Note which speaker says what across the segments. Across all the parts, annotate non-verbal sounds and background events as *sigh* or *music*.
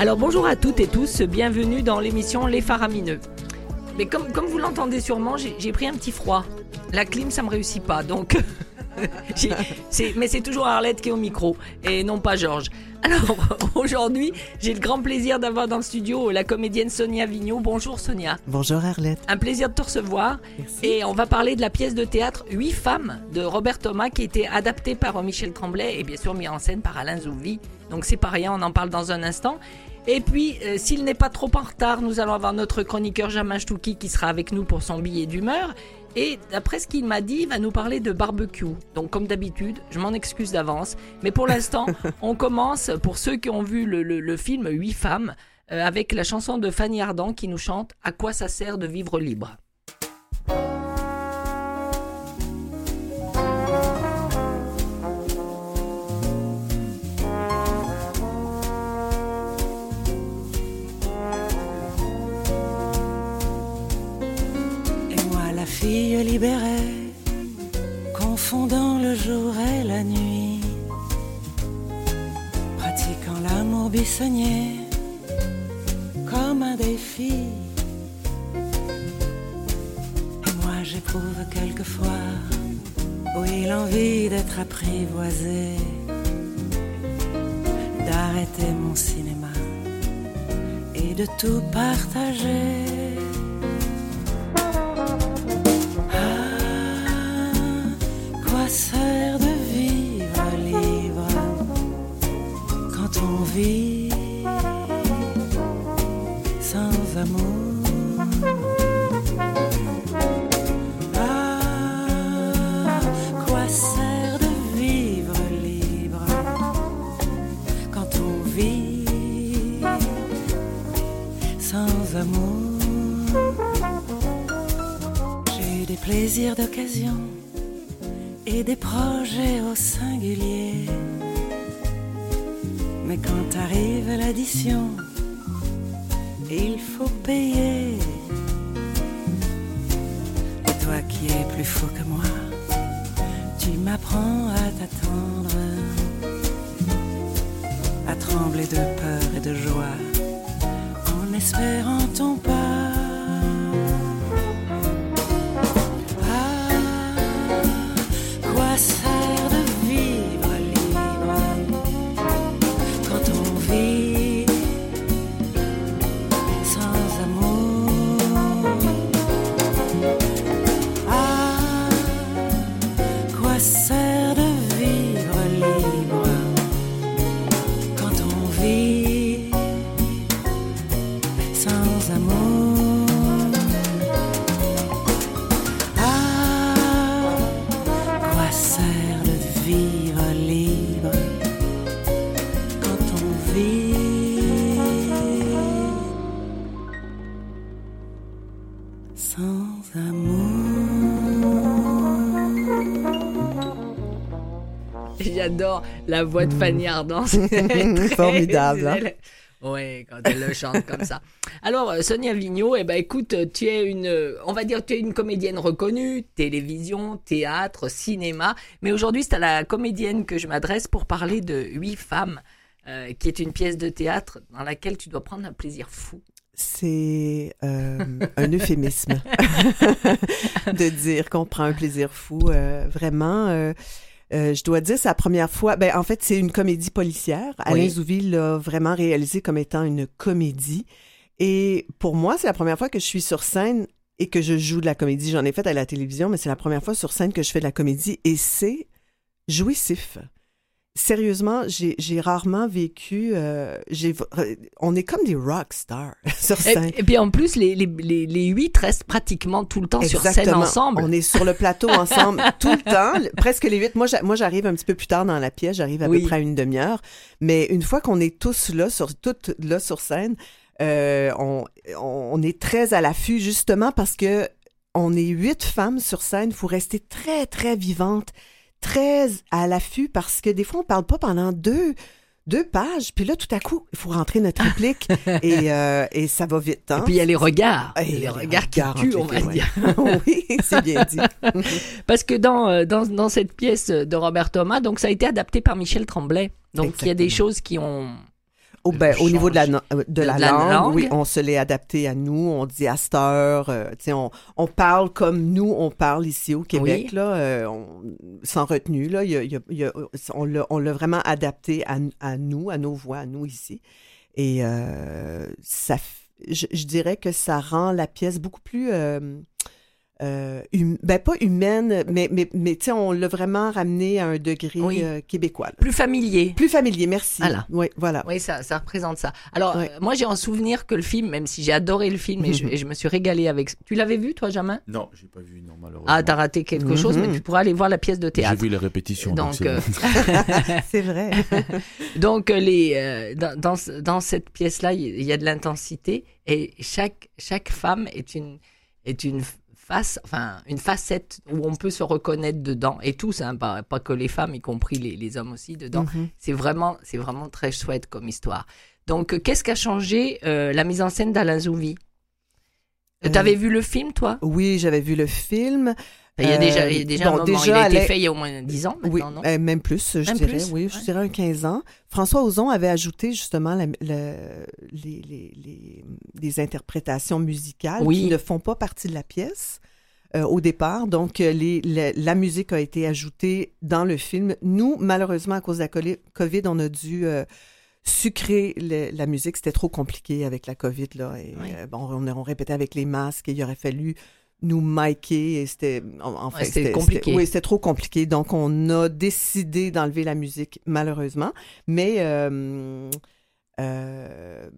Speaker 1: Alors bonjour à toutes et tous, bienvenue dans l'émission Les Faramineux. Mais comme, comme vous l'entendez sûrement, j'ai pris un petit froid. La clim, ça me réussit pas, donc... *laughs* mais c'est toujours Arlette qui est au micro, et non pas Georges. Alors *laughs* aujourd'hui, j'ai le grand plaisir d'avoir dans le studio la comédienne Sonia Vigneault. Bonjour Sonia.
Speaker 2: Bonjour Arlette.
Speaker 1: Un plaisir de te recevoir.
Speaker 2: Merci.
Speaker 1: Et on va parler de la pièce de théâtre Huit femmes de Robert Thomas qui a été adaptée par Michel Tremblay et bien sûr mis en scène par Alain Zouvi. Donc c'est pas rien, on en parle dans un instant. Et puis, euh, s'il n'est pas trop en retard, nous allons avoir notre chroniqueur Jamin Stouki qui sera avec nous pour son billet d'humeur. Et d'après ce qu'il m'a dit, il va nous parler de barbecue. Donc comme d'habitude, je m'en excuse d'avance. Mais pour l'instant, *laughs* on commence, pour ceux qui ont vu le, le- le film Huit femmes, euh, avec la chanson de Fanny Ardant qui nous chante À quoi ça sert de vivre libre?
Speaker 3: Fille libérée, confondant le jour et la nuit, pratiquant l'amour buissonnier comme un défi. Et moi, j'éprouve quelquefois, oui, l'envie d'être apprivoisée, d'arrêter mon cinéma et de tout partager.
Speaker 1: J'adore la voix de Fanny Ardant. *laughs* c'est très *laughs*
Speaker 2: Formidable, hein.
Speaker 1: Ouais, quand elle le chante comme ça. Alors, euh, Sonia Vigneault, eh ben, écoute, tu es une, euh, on va dire, tu es une comédienne reconnue, télévision, théâtre, cinéma. Mais aujourd'hui, c'est à la comédienne que je m'adresse pour parler de Huit femmes, euh, qui est une pièce de théâtre dans laquelle tu dois prendre un plaisir fou.
Speaker 2: C'est euh, un euphémisme *laughs* de dire qu'on prend un plaisir fou. euh, vraiment, euh, je dois dire, c'est la première fois. Ben, en fait, c'est une comédie policière. Alain
Speaker 1: Oui.
Speaker 2: Zouvi l'a vraiment réalisé comme étant une comédie. Et pour moi, c'est la première fois que je suis sur scène et que je joue de la comédie. J'en ai fait à la télévision, mais c'est la première fois sur scène que je fais de la comédie et c'est jouissif. Sérieusement, j'ai rarement vécu. euh, on est comme des rock stars *laughs* sur
Speaker 1: Et,
Speaker 2: scène.
Speaker 1: et puis en plus, les, les, les, les huit restent pratiquement tout le temps sur scène ensemble.
Speaker 2: On est sur le plateau ensemble *laughs* tout le temps, presque les huit. Moi, j'a- moi, j'arrive un petit peu plus tard dans la pièce, j'arrive à
Speaker 1: Oui.
Speaker 2: peu près à une demi-heure. Mais une fois qu'on est tous là, sur toutes là sur scène, euh, on, on est très à l'affût justement parce que on est huit femmes sur scène. Il faut rester très très vivante, très à l'affût parce que des fois on parle pas pendant deux deux pages, puis là tout à coup il faut rentrer notre réplique *laughs* et, euh, et ça va vite. Hein?
Speaker 1: Et puis il y a les regards.
Speaker 2: Et
Speaker 1: les regards qui tuent, on va
Speaker 2: ouais.
Speaker 1: dire. *laughs*
Speaker 2: oui, c'est bien dit. *laughs*
Speaker 1: Parce que dans, euh, dans, dans cette pièce de Robert Thomas, donc ça a été adapté par Michel Tremblay. Donc il y a des choses qui ont
Speaker 2: Au, ben, au niveau de la, de la,
Speaker 1: de la
Speaker 2: langue,
Speaker 1: langue.
Speaker 2: oui, on se l'est adapté à nous. On dit à cette heure, euh, on, on parle comme nous, on parle ici au Québec,
Speaker 1: Oui.
Speaker 2: là, euh, on- sans retenue. Là, Il y a- il y a- il y a- on l'a vraiment adapté à, à nous, à nos voix, à nous ici. Et euh, ça, je dirais que ça rend la pièce beaucoup plus... euh, hum- ben pas humaine, mais, mais, mais tu sais, on l'a vraiment ramené à un degré
Speaker 1: Oui.
Speaker 2: euh, québécois. là.
Speaker 1: Plus familier.
Speaker 2: Plus familier, merci.
Speaker 1: Voilà.
Speaker 2: Oui, voilà.
Speaker 1: Oui, ça, ça représente ça. Alors, euh, moi, j'ai en souvenir que le film, même si j'ai adoré le film et je, *laughs* et je me suis régalée avec. Tu l'avais vu, toi, Jamin?
Speaker 4: Non, j'ai pas vu, non, malheureusement.
Speaker 1: Ah, t'as raté quelque chose,
Speaker 2: Mhm.
Speaker 1: mais tu pourras aller voir la pièce de
Speaker 4: J'ai
Speaker 1: théâtre.
Speaker 4: vu les répétitions. Donc, *laughs* *laughs* c'est
Speaker 1: euh,
Speaker 2: vrai.
Speaker 1: Donc, les, euh, dans, dans, dans cette pièce-là, il y- il y a de l'intensité et chaque, chaque femme est une, est une face, enfin, une facette où on peut se reconnaître dedans. Et tous, hein, pas, pas que les femmes, y compris les, les hommes aussi dedans.
Speaker 2: Mhm.
Speaker 1: C'est vraiment, c'est vraiment très chouette comme histoire. Donc, euh, qu'est-ce qui a changé euh, la mise en scène d'Alain Zouvi?
Speaker 2: Euh,
Speaker 1: T'avais vu le film, toi?
Speaker 2: Oui, j'avais vu le film.
Speaker 1: Il y a
Speaker 2: euh,
Speaker 1: déjà, il y a déjà
Speaker 2: bon,
Speaker 1: un moment.
Speaker 2: déjà,
Speaker 1: il a été fait il y a au moins 10 ans
Speaker 2: Oui,
Speaker 1: maintenant, non?
Speaker 2: euh, même plus, je
Speaker 1: Même
Speaker 2: dirais.
Speaker 1: plus,
Speaker 2: Oui,
Speaker 1: ouais.
Speaker 2: je dirais un 15 ans. François Ozon avait ajouté justement la- les, les, les- les interprétations musicales
Speaker 1: Oui.
Speaker 2: qui ne font pas partie de la pièce. euh, au départ, donc euh, les, la, musique a été ajoutée dans le film. Nous, malheureusement, à cause de la COVID, on a dû euh, sucrer le- la musique. C'était trop compliqué avec la COVID là. Et
Speaker 1: Oui.
Speaker 2: euh, bon, on, on répétait avec les masques et il aurait fallu nous micer et c'était en, en fait
Speaker 1: Ouais, c'était compliqué.
Speaker 2: oui c'était trop compliqué donc on a décidé d'enlever la musique malheureusement mais euh, euh,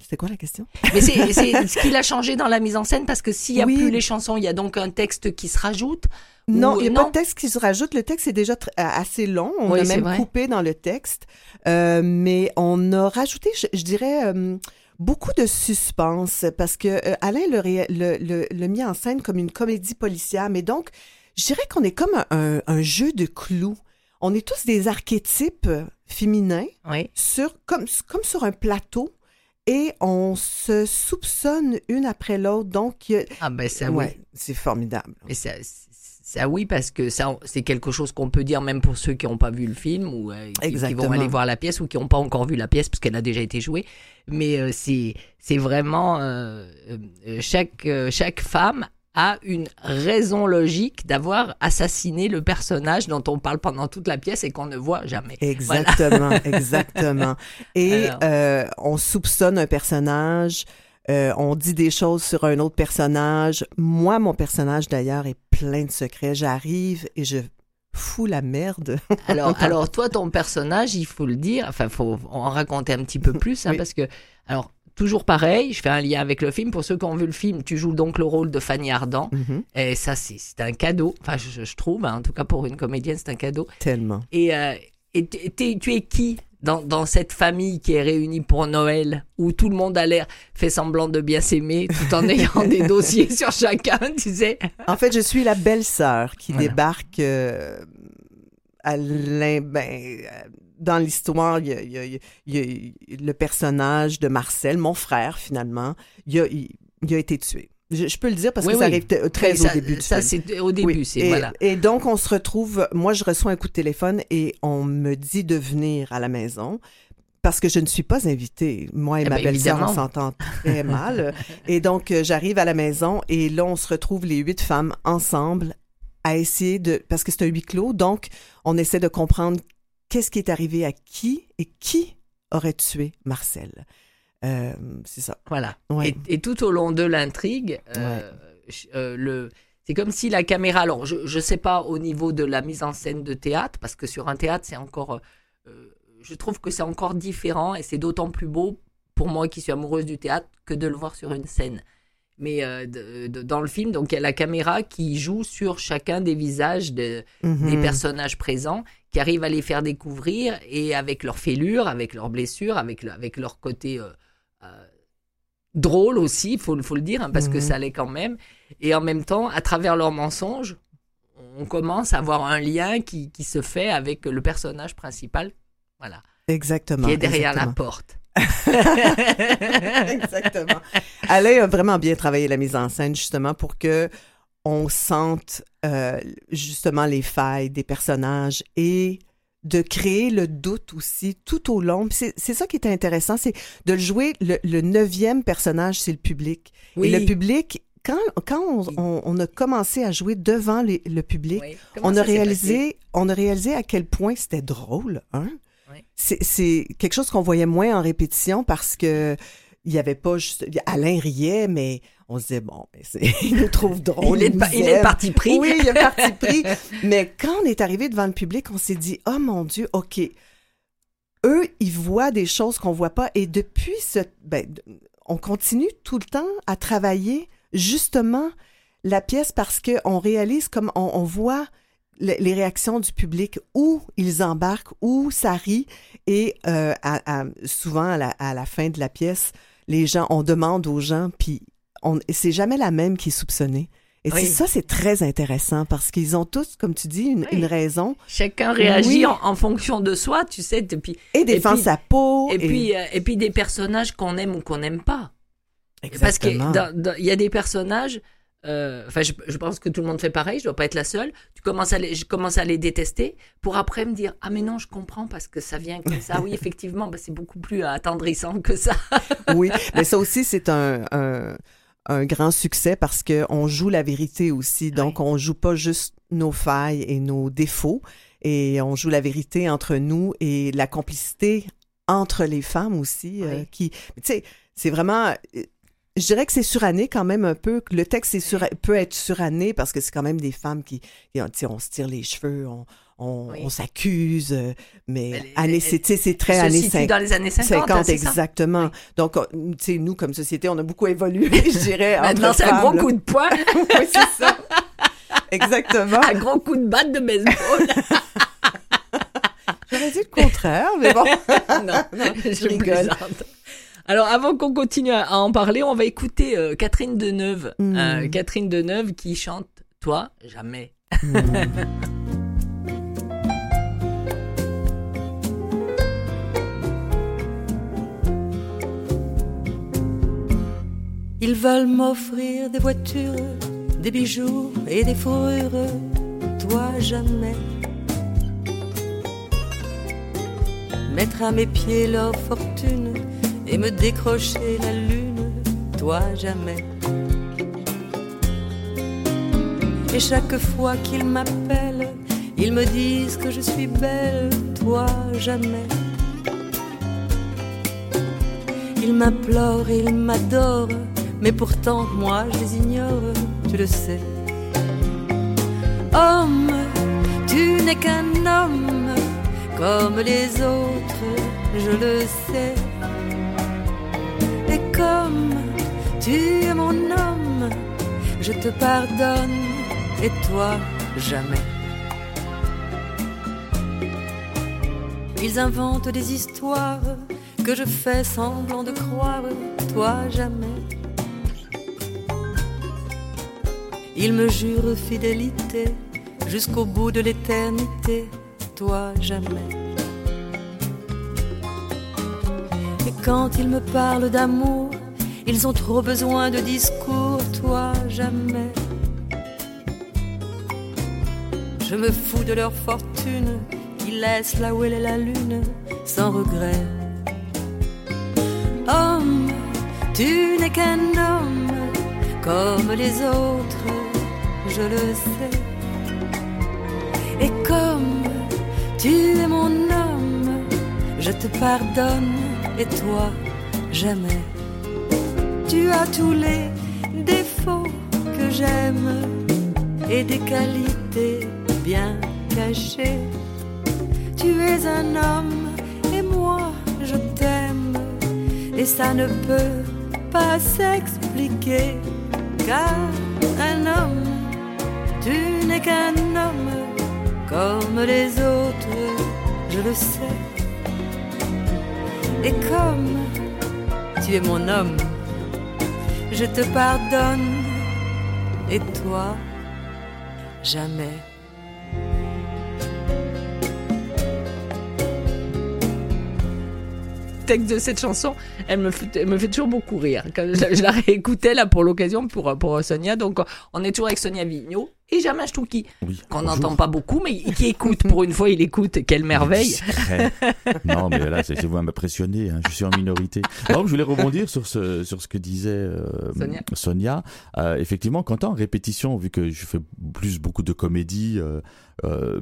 Speaker 2: c'était quoi la question?
Speaker 1: Mais c'est c'est ce qu'il a changé dans la mise en scène parce que s'il n'y a
Speaker 2: Oui.
Speaker 1: plus les chansons, il y a donc un texte qui se rajoute.
Speaker 2: non il n'y a pas
Speaker 1: non?
Speaker 2: de texte qui se rajoute le texte est déjà euh, assez long on
Speaker 1: Oui,
Speaker 2: a même
Speaker 1: vrai.
Speaker 2: coupé dans le texte Euh, mais on a rajouté je, je dirais euh, beaucoup de suspense parce que euh, Alain le, le, le, en scène comme une comédie policière mais donc je dirais qu'on est comme un, jeu de clous on est tous des archétypes féminins
Speaker 1: Oui.
Speaker 2: sur, comme, comme sur un plateau et on se soupçonne une après l'autre. Donc, a-
Speaker 1: Ah ben ça
Speaker 2: ouais,
Speaker 1: oui.
Speaker 2: c'est formidable.
Speaker 1: Mais ça, ça oui parce que ça c'est quelque chose qu'on peut dire même pour ceux qui n'ont pas vu le film ou euh, qui, qui vont aller voir la pièce ou qui n'ont pas encore vu la pièce parce qu'elle a déjà été jouée. Mais euh, c'est c'est vraiment euh, euh, chaque euh, chaque femme a une raison logique d'avoir assassiné le personnage dont on parle pendant toute la pièce et qu'on ne voit jamais.
Speaker 2: Exactement, *laughs* exactement. Et
Speaker 1: Alors.
Speaker 2: euh, on soupçonne un personnage, euh, on dit des choses sur un autre personnage. Moi, mon personnage, d'ailleurs, est plein de secrets. J'arrive et je fous la merde. *laughs*
Speaker 1: Alors, alors toi, ton personnage, il faut le dire, enfin, faut en raconter un petit peu plus, hein,
Speaker 2: Oui.
Speaker 1: parce que, alors, toujours pareil, je fais un lien avec le film. Pour ceux qui ont vu le film, tu joues donc le rôle de Fanny Ardant,
Speaker 2: Mhm,
Speaker 1: et ça, c'est un cadeau. Enfin, je, je trouve, hein, en tout cas pour une comédienne, c'est un cadeau.
Speaker 2: Tellement.
Speaker 1: Et, euh, et t'es- tu es qui? Dans, dans cette famille qui est réunie pour Noël, où tout le monde a l'air fait semblant de bien s'aimer, tout en ayant des *laughs* dossiers sur chacun, tu sais
Speaker 2: En fait, je suis la belle-sœur qui
Speaker 1: Voilà.
Speaker 2: débarque euh, à ben, euh, dans l'histoire. Il y a, il y a- il y a- il y a le personnage de Marcel, mon frère, finalement. Il a, a été tué. Je, je peux le dire parce
Speaker 1: Oui,
Speaker 2: que ça
Speaker 1: oui.
Speaker 2: arrive t- très au
Speaker 1: ça,
Speaker 2: début du
Speaker 1: Ça, c'est au début, c'est
Speaker 2: et,
Speaker 1: voilà.
Speaker 2: et donc, on se retrouve. Moi, je reçois un coup de téléphone et on me dit de venir à la maison parce que je ne suis pas invitée. Moi et
Speaker 1: Eh
Speaker 2: ma
Speaker 1: ben,
Speaker 2: belle-sœur, on s'entend très *laughs* mal. Et donc, euh, j'arrive à la maison et là, on se retrouve les huit femmes ensemble à essayer de... Parce que c'est un huis clos, donc on essaie de comprendre qu'est-ce qui est arrivé à qui et qui aurait tué Marcel. Euh, c'est ça.
Speaker 1: Voilà.
Speaker 2: Ouais.
Speaker 1: Et, et tout au long de l'intrigue, euh, euh, le, c'est comme si la caméra. Alors, je ne sais pas au niveau de la mise en scène de théâtre, parce que sur un théâtre, c'est encore. je trouve que c'est encore différent et c'est d'autant plus beau pour moi qui suis amoureuse du théâtre que de le voir sur une scène. Mais euh, de- de- dans le film, donc il y a la caméra qui joue sur chacun des visages de, des
Speaker 2: Mhm.
Speaker 1: personnages présents qui arrivent à les faire découvrir et avec leurs fêlures, avec leurs blessures, avec, le- avec leur côté euh, drôle aussi, il faut, le- faut le dire, hein, parce que
Speaker 2: Mhm.
Speaker 1: ça l'est quand même. Et en même temps, à travers leurs mensonges, on commence à avoir un lien qui, qui se fait avec le personnage principal, voilà,
Speaker 2: Exactement.
Speaker 1: qui est derrière
Speaker 2: exactement.
Speaker 1: la porte. *laughs* *laughs*
Speaker 2: Exactement. Alain a vraiment bien travaillé la mise en scène justement pour que on sente euh, justement les failles des personnages et de créer le doute aussi tout au long. C'est ça qui est intéressant, c'est de le jouer. Le, le neuvième personnage, c'est le public.
Speaker 1: Oui.
Speaker 2: Et le public, quand, quand on, on- on a commencé à jouer devant les- le public,
Speaker 1: Oui.
Speaker 2: On a réalisé, on a réalisé à quel point c'était drôle, hein?
Speaker 1: Oui.
Speaker 2: C'est- C'est quelque chose qu'on voyait moins en répétition parce que il y avait pas juste Alain riait, mais on se disait bon, mais c'est *laughs* il nous trouve drôle,
Speaker 1: il, est il parti pris.
Speaker 2: Oui, il est parti pris. *laughs* Mais quand on est arrivé devant le public, on s'est dit, oh mon Dieu, OK. Eux, ils voient des choses qu'on voit pas. Et depuis ce. Ben, on continue tout le temps à travailler justement la pièce parce qu'on réalise comme on, on voit le- les réactions du public, où ils embarquent, où ça rit. Et euh, à- à- souvent, à la, à la fin de la pièce, les gens, on demande aux gens, puis on- c'est jamais la même qui est soupçonnée. Et
Speaker 1: Oui.
Speaker 2: ça, c'est très intéressant parce qu'ils ont tous, comme tu dis, une,
Speaker 1: Oui.
Speaker 2: une raison
Speaker 1: Chacun réagit
Speaker 2: Oui.
Speaker 1: en, en fonction de soi, tu sais. Et puis,
Speaker 2: et défend
Speaker 1: puis-
Speaker 2: sa peau.
Speaker 1: et puis, euh, et puis des personnages qu'on aime ou qu'on n'aime pas. Parce
Speaker 2: Exactement.
Speaker 1: dans- dans- il y a des personnages. euh, Enfin, je, je pense que tout le monde fait pareil. Je dois pas être la seule. Tu commences à les, je commence à les détester pour après me dire ah mais non je comprends parce que ça vient comme ça. Oui effectivement, bah, c'est beaucoup plus attendrissant que ça.
Speaker 2: oui, *laughs* mais ça aussi, c'est un, un, un grand succès parce qu'on joue la vérité aussi. Donc, on joue pas juste nos failles et nos défauts, et on joue la vérité entre nous et la complicité entre les femmes aussi. euh, qui, tu sais, c'est vraiment... euh, Je dirais que c'est suranné quand même un peu. Le texte est sur- peut être suranné parce que c'est quand même des femmes qui, qui, sais, on se tire les cheveux, on, on,
Speaker 1: Oui.
Speaker 2: on s'accuse, euh, mais années,
Speaker 1: elle-
Speaker 2: c'est très années
Speaker 1: situe
Speaker 2: 50.
Speaker 1: dans les années 50.
Speaker 2: 50,
Speaker 1: hein, c'est ça.
Speaker 2: exactement. Donc, tu sais, nous, comme société, on a beaucoup évolué, *laughs* je dirais.
Speaker 1: Maintenant
Speaker 2: entre
Speaker 1: c'est un gros
Speaker 2: là.
Speaker 1: coup de poing, *laughs*
Speaker 2: oui, c'est ça. Exactement.
Speaker 1: un gros coup de batte de baseball. *laughs*
Speaker 2: J'aurais dit le contraire, mais bon.
Speaker 1: non, je,
Speaker 2: je rigole.
Speaker 1: plaisante. Alors, avant qu'on continue à en parler, on va écouter euh, Catherine Deneuve.
Speaker 2: Mm.
Speaker 1: Euh, Catherine Deneuve qui chante Toi, jamais.
Speaker 3: Ils veulent m'offrir des voitures, des bijoux et des fourrures, toi jamais. Mettre à mes pieds leur fortune et me décrocher la lune, toi jamais. Et chaque fois qu'ils m'appellent, ils me disent que je suis belle, toi jamais. Ils m'implorent ils m'adorent, mais pourtant moi je les ignore, tu le sais. Homme, tu n'es qu'un homme comme les autres, je le sais. Et comme tu es mon homme, je te pardonne et toi jamais. Ils inventent des histoires que je fais semblant de croire, toi jamais. Ils me jurent fidélité jusqu'au bout de l'éternité, toi jamais. Et quand ils me parlent d'amour, ils ont trop besoin de discours, toi jamais. Je me fous de leur fortune, qui laissent là où elle est la lune, sans regret. Homme, tu n'es qu'un homme, comme les autres, je le sais. Et comme tu es mon homme, je te pardonne, et toi, jamais. Tu as tous les défauts que j'aime et des qualités bien cachées. Tu es un homme et moi je t'aime et ça ne peut pas s'expliquer car un homme, tu n'es qu'un homme comme les autres, je le sais. Et comme tu es mon homme, je te pardonne et toi, jamais.
Speaker 1: Texte de cette chanson, elle me fait, elle me fait toujours beaucoup rire. Quand je, je la réécoutais là pour l'occasion pour, pour Sonia. Donc on est toujours avec Sonia Vigneault et Jamin Stouki,
Speaker 4: Oui.
Speaker 1: qu'on n'entend pas beaucoup, mais qui écoute. Pour une fois, il écoute. Quelle merveille.
Speaker 4: Non, mais là, c'est vous m'impressionner. Hein. Je suis en minorité. Donc, je voulais rebondir sur ce, sur ce que disait euh,
Speaker 1: Sonia.
Speaker 4: Sonia. Euh, effectivement, quand en répétition, vu que je fais plus beaucoup de comédie, euh,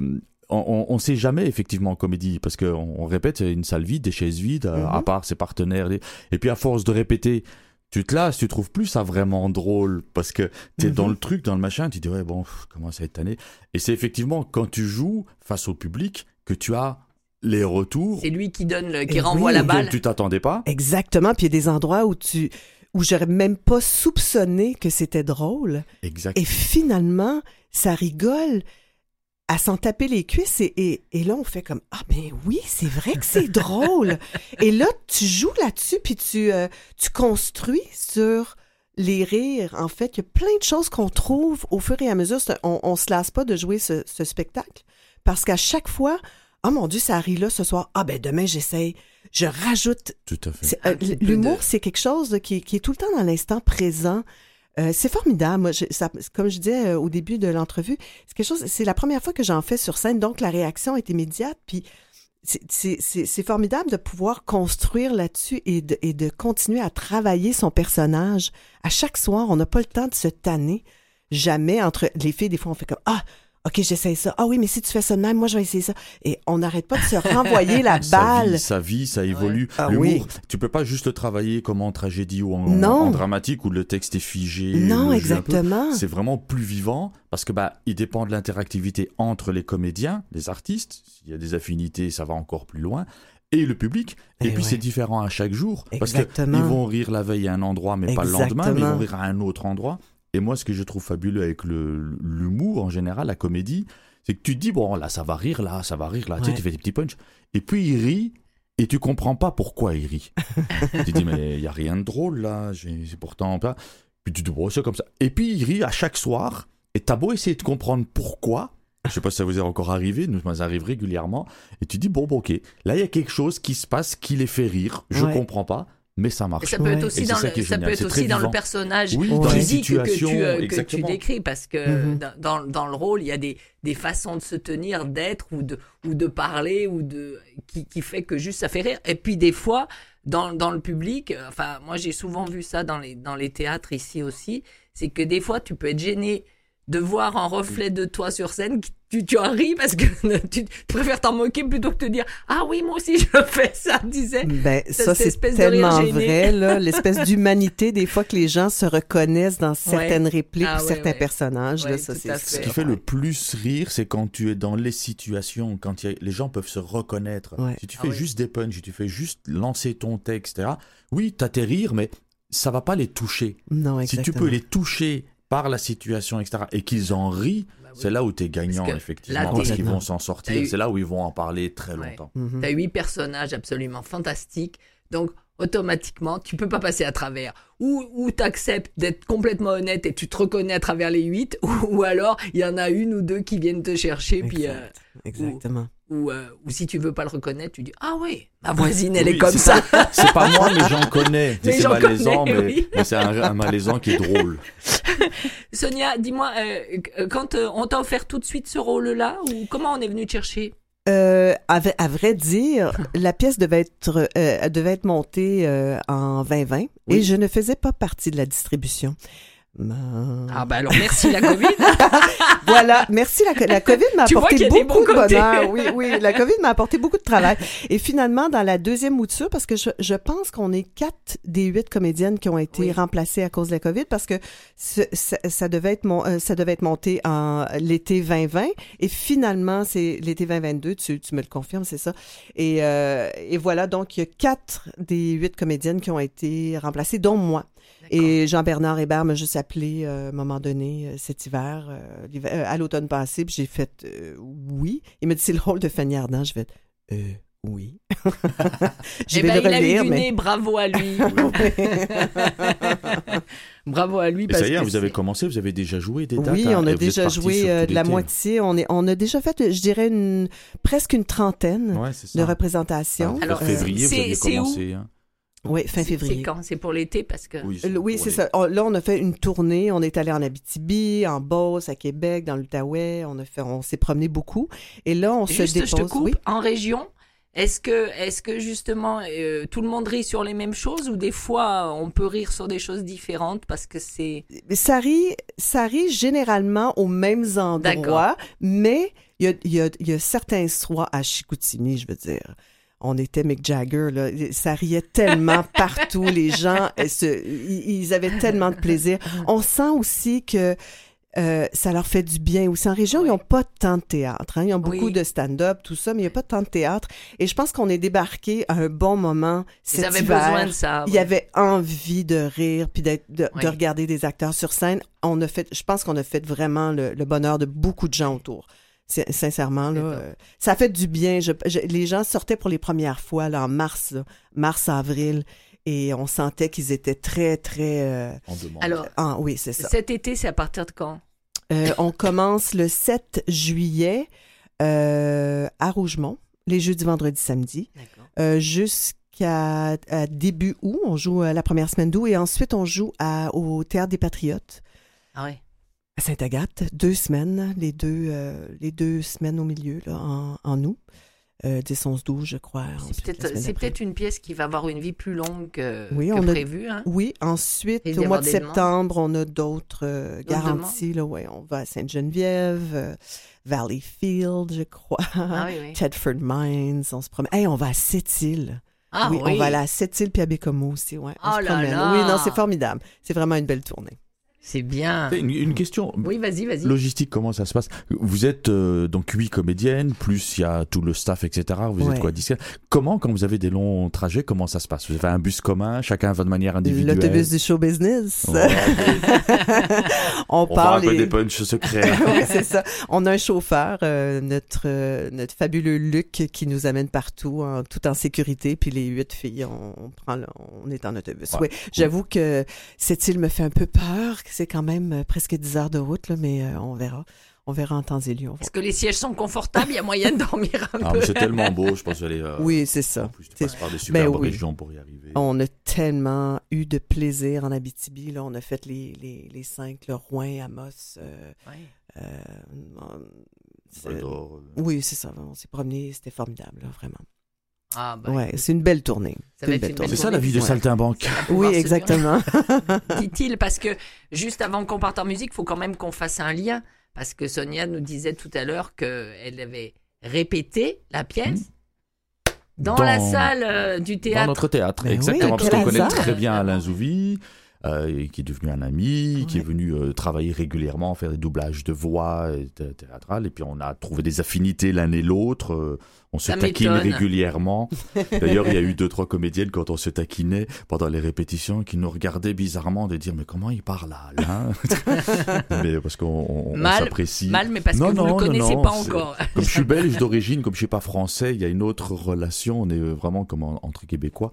Speaker 4: on, on sait jamais effectivement en comédie parce qu'on on répète c'est une salle vide, des chaises vides, euh,
Speaker 2: Mhm.
Speaker 4: à part ses partenaires. les- Et puis à force de répéter, tu te lasses, tu trouves plus ça vraiment drôle parce que t'es
Speaker 2: Mhm.
Speaker 4: dans le truc, dans le machin, tu te dis ouais bon, comment ça va être tanné? Et c'est effectivement quand tu joues face au public que tu as les retours
Speaker 1: C'est lui qui donne, le, qui
Speaker 2: Et
Speaker 1: renvoie
Speaker 2: oui,
Speaker 1: la balle.
Speaker 4: tu t'attendais pas.
Speaker 2: Exactement. Puis il y a des endroits où tu où j'aurais même pas soupçonné que c'était drôle.
Speaker 4: Exact.
Speaker 2: Et finalement, ça rigole à s'en taper les cuisses et, et, et là on fait comme ah ben oui c'est vrai que c'est *laughs* drôle. Et là tu joues là-dessus puis tu euh, tu construis sur les rires. En fait il y a plein de choses qu'on trouve au fur et à mesure. On, on se lasse pas de jouer ce, ce spectacle parce qu'à chaque fois oh mon dieu ça rit là ce soir. Ah ben demain j'essaye. Je rajoute
Speaker 4: Tout à fait.
Speaker 2: euh, L'humour,
Speaker 1: de-
Speaker 2: c'est quelque chose qui, qui est tout le temps dans l'instant présent. Euh, c'est formidable. Moi, je- ça- comme je disais euh, au début de l'entrevue, c'est quelque chose. C'est la première fois que j'en fais sur scène, donc la réaction est immédiate. Puis c'est- formidable de pouvoir construire là-dessus et de, et de continuer à travailler son personnage. À chaque soir, on n'a pas le temps de se tanner. Jamais entre les filles, des fois, on fait comme ah. OK, j'essaye ça. Ah oui, mais si tu fais ça de même, moi, je vais essayer ça. Et on n'arrête pas de se *laughs* renvoyer la balle.
Speaker 4: ça vit, ça évolue.
Speaker 2: Ah
Speaker 4: L'humour,
Speaker 2: oui.
Speaker 4: tu peux pas juste le travailler comme en tragédie ou en, dramatique où le texte est figé.
Speaker 2: Non, exactement.
Speaker 4: C'est vraiment plus vivant parce que bah il dépend de l'interactivité entre les comédiens, les artistes. S'il y a des affinités, ça va encore plus loin. Et le public. Et,
Speaker 2: Eh
Speaker 4: puis
Speaker 2: ouais.
Speaker 4: c'est différent à chaque jour. Parce
Speaker 2: Exactement.
Speaker 4: qu'ils vont rire la veille à un endroit, mais pas le lendemain, mais ils vont rire à un autre endroit. Et moi, ce que je trouve fabuleux avec l'humour en général, la comédie, c'est que tu te dis, bon, là, ça va rire, là, ça va rire, là, tu sais, tu fais des petits punchs. Et puis il rit, et tu comprends pas pourquoi il rit. *laughs* tu te dis, mais il y a rien de drôle, là, c'est pourtant pas. Puis tu te dis, bon, c'est comme ça. Et puis il rit à chaque soir, et t'as beau essayer de comprendre pourquoi. Je sais pas si ça vous est encore arrivé, nous, ça arrive régulièrement. Et tu dis, bon, bon, ok, là, il y a quelque chose qui se passe qui les fait rire. Je
Speaker 2: Ouais.
Speaker 4: comprends pas, mais ça
Speaker 1: Et
Speaker 4: marche.
Speaker 1: ça peut être aussi dans
Speaker 4: ça
Speaker 1: le, ça peut être aussi dans le personnage
Speaker 4: Oui,
Speaker 2: dans
Speaker 1: physique que tu, euh, que tu décris parce que
Speaker 2: Mhm.
Speaker 1: dans, dans, dans le rôle il y a des, des façons de se tenir d'être ou de ou de parler ou de qui, qui fait que juste ça fait rire. Et puis des fois dans, dans le public euh, enfin moi j'ai souvent vu ça dans les dans les théâtres ici aussi c'est que des fois tu peux être gêné de voir un reflet de toi sur scène, tu, tu en ris parce que *laughs* tu, tu préfères t'en moquer plutôt que te dire Ah oui, moi aussi *laughs* je fais ça, disais.
Speaker 2: Ben, ça, c'est tellement vrai, là. *laughs* L'espèce d'humanité, des fois, que les gens se reconnaissent dans certaines répliques
Speaker 1: Ah,
Speaker 2: ou
Speaker 1: ouais,
Speaker 2: certains
Speaker 1: ouais.
Speaker 2: personnages, là. Ça, c'est
Speaker 4: Ce qui fait le plus rire, c'est quand tu es dans les situations, quand a- les gens peuvent se reconnaître.
Speaker 2: Ouais.
Speaker 4: Si tu
Speaker 1: Ah
Speaker 4: fais
Speaker 1: oui.
Speaker 4: juste des punchs, si tu fais juste lancer ton texte, etc. Oui, t'as tes rires, mais ça va pas les toucher.
Speaker 2: Non,
Speaker 4: Si tu peux les toucher par la situation, etc., et qu'ils en rient,
Speaker 1: Bah oui.
Speaker 4: c'est là où tu es gagnant,
Speaker 1: Parce
Speaker 4: effectivement,
Speaker 1: là,
Speaker 4: parce qu'ils vont s'en
Speaker 1: T'as
Speaker 4: sortir.
Speaker 1: eu-
Speaker 4: C'est là où ils vont en parler très
Speaker 1: Ouais.
Speaker 4: longtemps.
Speaker 2: Mhm.
Speaker 1: T'as huit personnages absolument fantastiques, donc automatiquement, tu peux pas passer à travers. Ou, ou t'acceptes d'être complètement honnête et tu te reconnais à travers les huit, *laughs* ou, ou alors il y en a une ou deux qui viennent te chercher, puis euh,
Speaker 2: Exactement.
Speaker 1: ou, euh, ou si tu veux pas le reconnaître, tu dis ah oui, ma voisine elle
Speaker 4: Oui,
Speaker 1: est comme
Speaker 4: c'est
Speaker 1: ça.
Speaker 4: C'est pas moi, mais j'en connais. *laughs*
Speaker 1: Mais
Speaker 4: c'est
Speaker 1: j'en
Speaker 4: malaisant,
Speaker 1: connais,
Speaker 4: mais,
Speaker 1: oui.
Speaker 4: mais c'est un, un malaisant qui est drôle. *laughs*
Speaker 1: Sonia, dis-moi, euh, quand euh, on t'a offert tout de suite ce rôle-là, ou comment on est venu te chercher?
Speaker 2: Euh, à, vrai dire, *laughs* la pièce devait être, euh, elle devait être montée euh, en 2020 et je ne faisais pas partie de la distribution. Ma-
Speaker 1: Ah bah alors merci la Covid. *laughs*
Speaker 2: Voilà, merci. La, la COVID m'a apporté beaucoup de bonheur. Oui, oui, la COVID m'a apporté beaucoup de travail. Et finalement, dans la deuxième mouture, parce que je, je pense qu'on est quatre des huit comédiennes qui ont été
Speaker 1: Oui.
Speaker 2: remplacées à cause de la COVID, parce que ce- ça, ça devait être mon, euh, ça devait être monté en l'été 2020, et finalement, c'est l'été 2022. Tu, tu me le confirmes, c'est ça. Et, euh, et voilà, donc il y a quatre des huit comédiennes qui ont été remplacées, dont moi. Et Jean-Bernard Hébert m'a juste appelé euh, à un moment donné euh, cet hiver, euh, euh, à l'automne passé, puis j'ai fait euh, oui. Il m'a dit c'est le rôle de Fanny Ardant. Je vais euh, Oui. *laughs* je
Speaker 1: Eh
Speaker 2: vais
Speaker 1: ben,
Speaker 2: le
Speaker 1: il a eu
Speaker 2: relire,
Speaker 1: du
Speaker 2: mais...
Speaker 1: nez, bravo à lui. *laughs* *laughs* bravo à lui.
Speaker 4: Et
Speaker 1: parce
Speaker 4: ça y est,
Speaker 1: que
Speaker 4: vous avez commencé, vous avez déjà joué des dates
Speaker 2: Oui,
Speaker 4: hein,
Speaker 2: on a déjà joué euh, de la moitié. On, est, on a déjà fait, je dirais, une, presque une trentaine
Speaker 4: Ouais,
Speaker 2: de représentations.
Speaker 1: Alors,
Speaker 4: Alors, février, vous
Speaker 1: où
Speaker 4: commencé. hein.
Speaker 2: Oui, fin février.
Speaker 1: C'est quand? C'est pour l'été parce que.
Speaker 4: Oui,
Speaker 2: c'est ça. On- Là, on a fait une tournée. On est allé en Abitibi, en Beauce, à Québec, dans l'Outaouais. On a fait, on s'est promené beaucoup. Et là, on se
Speaker 1: Juste,
Speaker 2: dépose.
Speaker 1: je te coupe.
Speaker 2: Oui.
Speaker 1: En région, est-ce que, est-ce que justement euh, tout le monde rit sur les mêmes choses ou des fois on peut rire sur des choses différentes parce que c'est.
Speaker 2: Ça rit, ça rit généralement aux mêmes endroits, mais il y a, il y, a, il y a certains soirs à Chicoutimi, je veux dire. On était Mick Jagger, là. Ça riait tellement *laughs* partout. Les gens, euh, se- ils ils avaient tellement de plaisir. On sent aussi que euh, ça leur fait du bien. Aussi, en région,
Speaker 1: Oui.
Speaker 2: ils n'ont pas tant de théâtre. hein. Ils ont beaucoup
Speaker 1: Oui.
Speaker 2: de stand-up, tout ça, mais il n'y a pas tant de théâtre. Et je pense qu'on est débarqué à un bon moment
Speaker 1: Ils
Speaker 2: cet
Speaker 1: avaient
Speaker 2: hiver.
Speaker 1: besoin de ça.
Speaker 2: Il
Speaker 1: oui.
Speaker 2: y avait envie de rire puis de, regarder des acteurs sur scène. On a fait, je pense qu'on a fait vraiment le, le bonheur de beaucoup de gens autour. C'est- Sincèrement, là, euh, ça fait du bien. Je- je- les gens sortaient pour les premières fois là, en mars, là, mars-avril, et on sentait qu'ils étaient très, très... euh.
Speaker 1: Alors,
Speaker 2: ah, oui, c'est ça.
Speaker 1: cet été, c'est à partir de quand?
Speaker 2: Euh, on commence le 7 juillet euh, à Rougemont, les jeudis, vendredis. Euh, jusqu'à à début août. On joue euh, la première semaine d'août et ensuite on joue à- au Théâtre des Patriotes
Speaker 1: Ah ouais.
Speaker 2: À Sainte-Agathe. Deux semaines, les deux, euh, les deux semaines au milieu, là, en, en août. Euh, 10, 11, 12, je crois.
Speaker 1: C'est peut-être, une pièce qui va avoir une vie plus longue que,
Speaker 2: Oui,
Speaker 1: que
Speaker 2: on a-
Speaker 1: prévu. Hein?
Speaker 2: Oui, ensuite,
Speaker 1: Et
Speaker 2: au mois de
Speaker 1: demandes.
Speaker 2: septembre, on a d'autres euh, garanties. Là, ouais, on va à Sainte-Geneviève, euh, Valleyfield, je crois.
Speaker 1: Ah oui, oui. *laughs*
Speaker 2: Tedford Mines, on se promène. Hey, on va à Sept-Îles.
Speaker 1: Ah
Speaker 2: oui,
Speaker 1: oui.
Speaker 2: on va aller à Sept-Îles puis à Bécomo aussi, ouais. On
Speaker 1: Oh
Speaker 2: se
Speaker 1: là
Speaker 2: promène.
Speaker 1: là!
Speaker 2: Oui, non, c'est formidable. C'est vraiment une belle tournée.
Speaker 1: C'est bien.
Speaker 4: Une, une question.
Speaker 1: Oui, vas-y, vas-y.
Speaker 4: Logistique, comment ça se passe? Vous êtes euh, donc huit comédiennes, plus il y a tout le staff, etc. Vous
Speaker 2: Ouais.
Speaker 4: êtes quoi, 10 Comment, quand vous avez des longs trajets, comment ça se passe? Vous avez un bus commun, chacun à votre manière individuelle?
Speaker 2: L'autobus du show business.
Speaker 4: Ouais. *laughs*
Speaker 2: on
Speaker 4: On va
Speaker 2: parle.
Speaker 4: un peu
Speaker 2: et-
Speaker 4: des punchs secrets. *laughs*
Speaker 2: oui, c'est ça. On a un chauffeur, euh, notre, euh, notre fabuleux Luc, qui nous amène partout, en- tout en sécurité. Puis les huit filles, on, on prend, le- on est en autobus.
Speaker 4: Ouais.
Speaker 2: Oui, j'avoue que cette île me fait un peu peur. C'est quand même euh, presque 10 heures de route, là, mais euh, on verra. On verra en temps et lieu.
Speaker 1: Est-ce que les sièges sont confortables? Il y a moyen de dormir un
Speaker 4: Ah,
Speaker 1: peu.
Speaker 4: c'est tellement beau, je pense que allez. euh,
Speaker 2: Oui, c'est
Speaker 4: En
Speaker 2: ça.
Speaker 4: plus, tu passes par des superbes
Speaker 2: oui.
Speaker 4: régions pour y arriver.
Speaker 2: On a tellement eu de plaisir en Abitibi. Là. On a fait les, les, les cinq, le Rouen, Amos. euh,
Speaker 1: Ouais.
Speaker 2: euh,
Speaker 4: euh,
Speaker 2: oui, c'est ça. On s'est promené. C'était formidable, là, vraiment.
Speaker 1: Ah, bah,
Speaker 2: Ouais, c'est une belle tournée. C'est
Speaker 4: ça la vie de
Speaker 2: Ouais.
Speaker 4: saltimbanque.
Speaker 2: Oui, exactement. *laughs*
Speaker 1: dit-il, parce que juste avant qu'on parte en musique, il faut quand même qu'on fasse un lien. Parce que Sonia nous disait tout à l'heure qu'elle avait répété la pièce dans,
Speaker 4: Dans-
Speaker 1: la salle euh, du
Speaker 4: Dans
Speaker 1: théâtre.
Speaker 4: notre théâtre,
Speaker 2: Mais oui,
Speaker 4: exactement. parce qu'on connaît très bien Alain Zouvi, euh, qui est devenu un ami, qui est venu euh, travailler régulièrement, faire des doublages de voix et théâtrales. Et puis on a trouvé des affinités l'un et l'autre. euh, on se
Speaker 1: Ça
Speaker 4: taquine régulièrement. *laughs* D'ailleurs, il y a eu deux, trois comédiennes quand on se taquinait pendant les répétitions qui nous regardaient bizarrement de dire Mais comment il parle à Alain Mais parce qu'on on- on
Speaker 1: Mal-
Speaker 4: s'apprécie.
Speaker 1: Mal, mais parce
Speaker 4: Non,
Speaker 1: que vous ne le connaissez
Speaker 4: non,
Speaker 1: pas encore. *laughs*
Speaker 4: Comme je suis *laughs* belge d'origine, comme je suis pas français, il y a une autre relation. On est vraiment comme en- entre Québécois.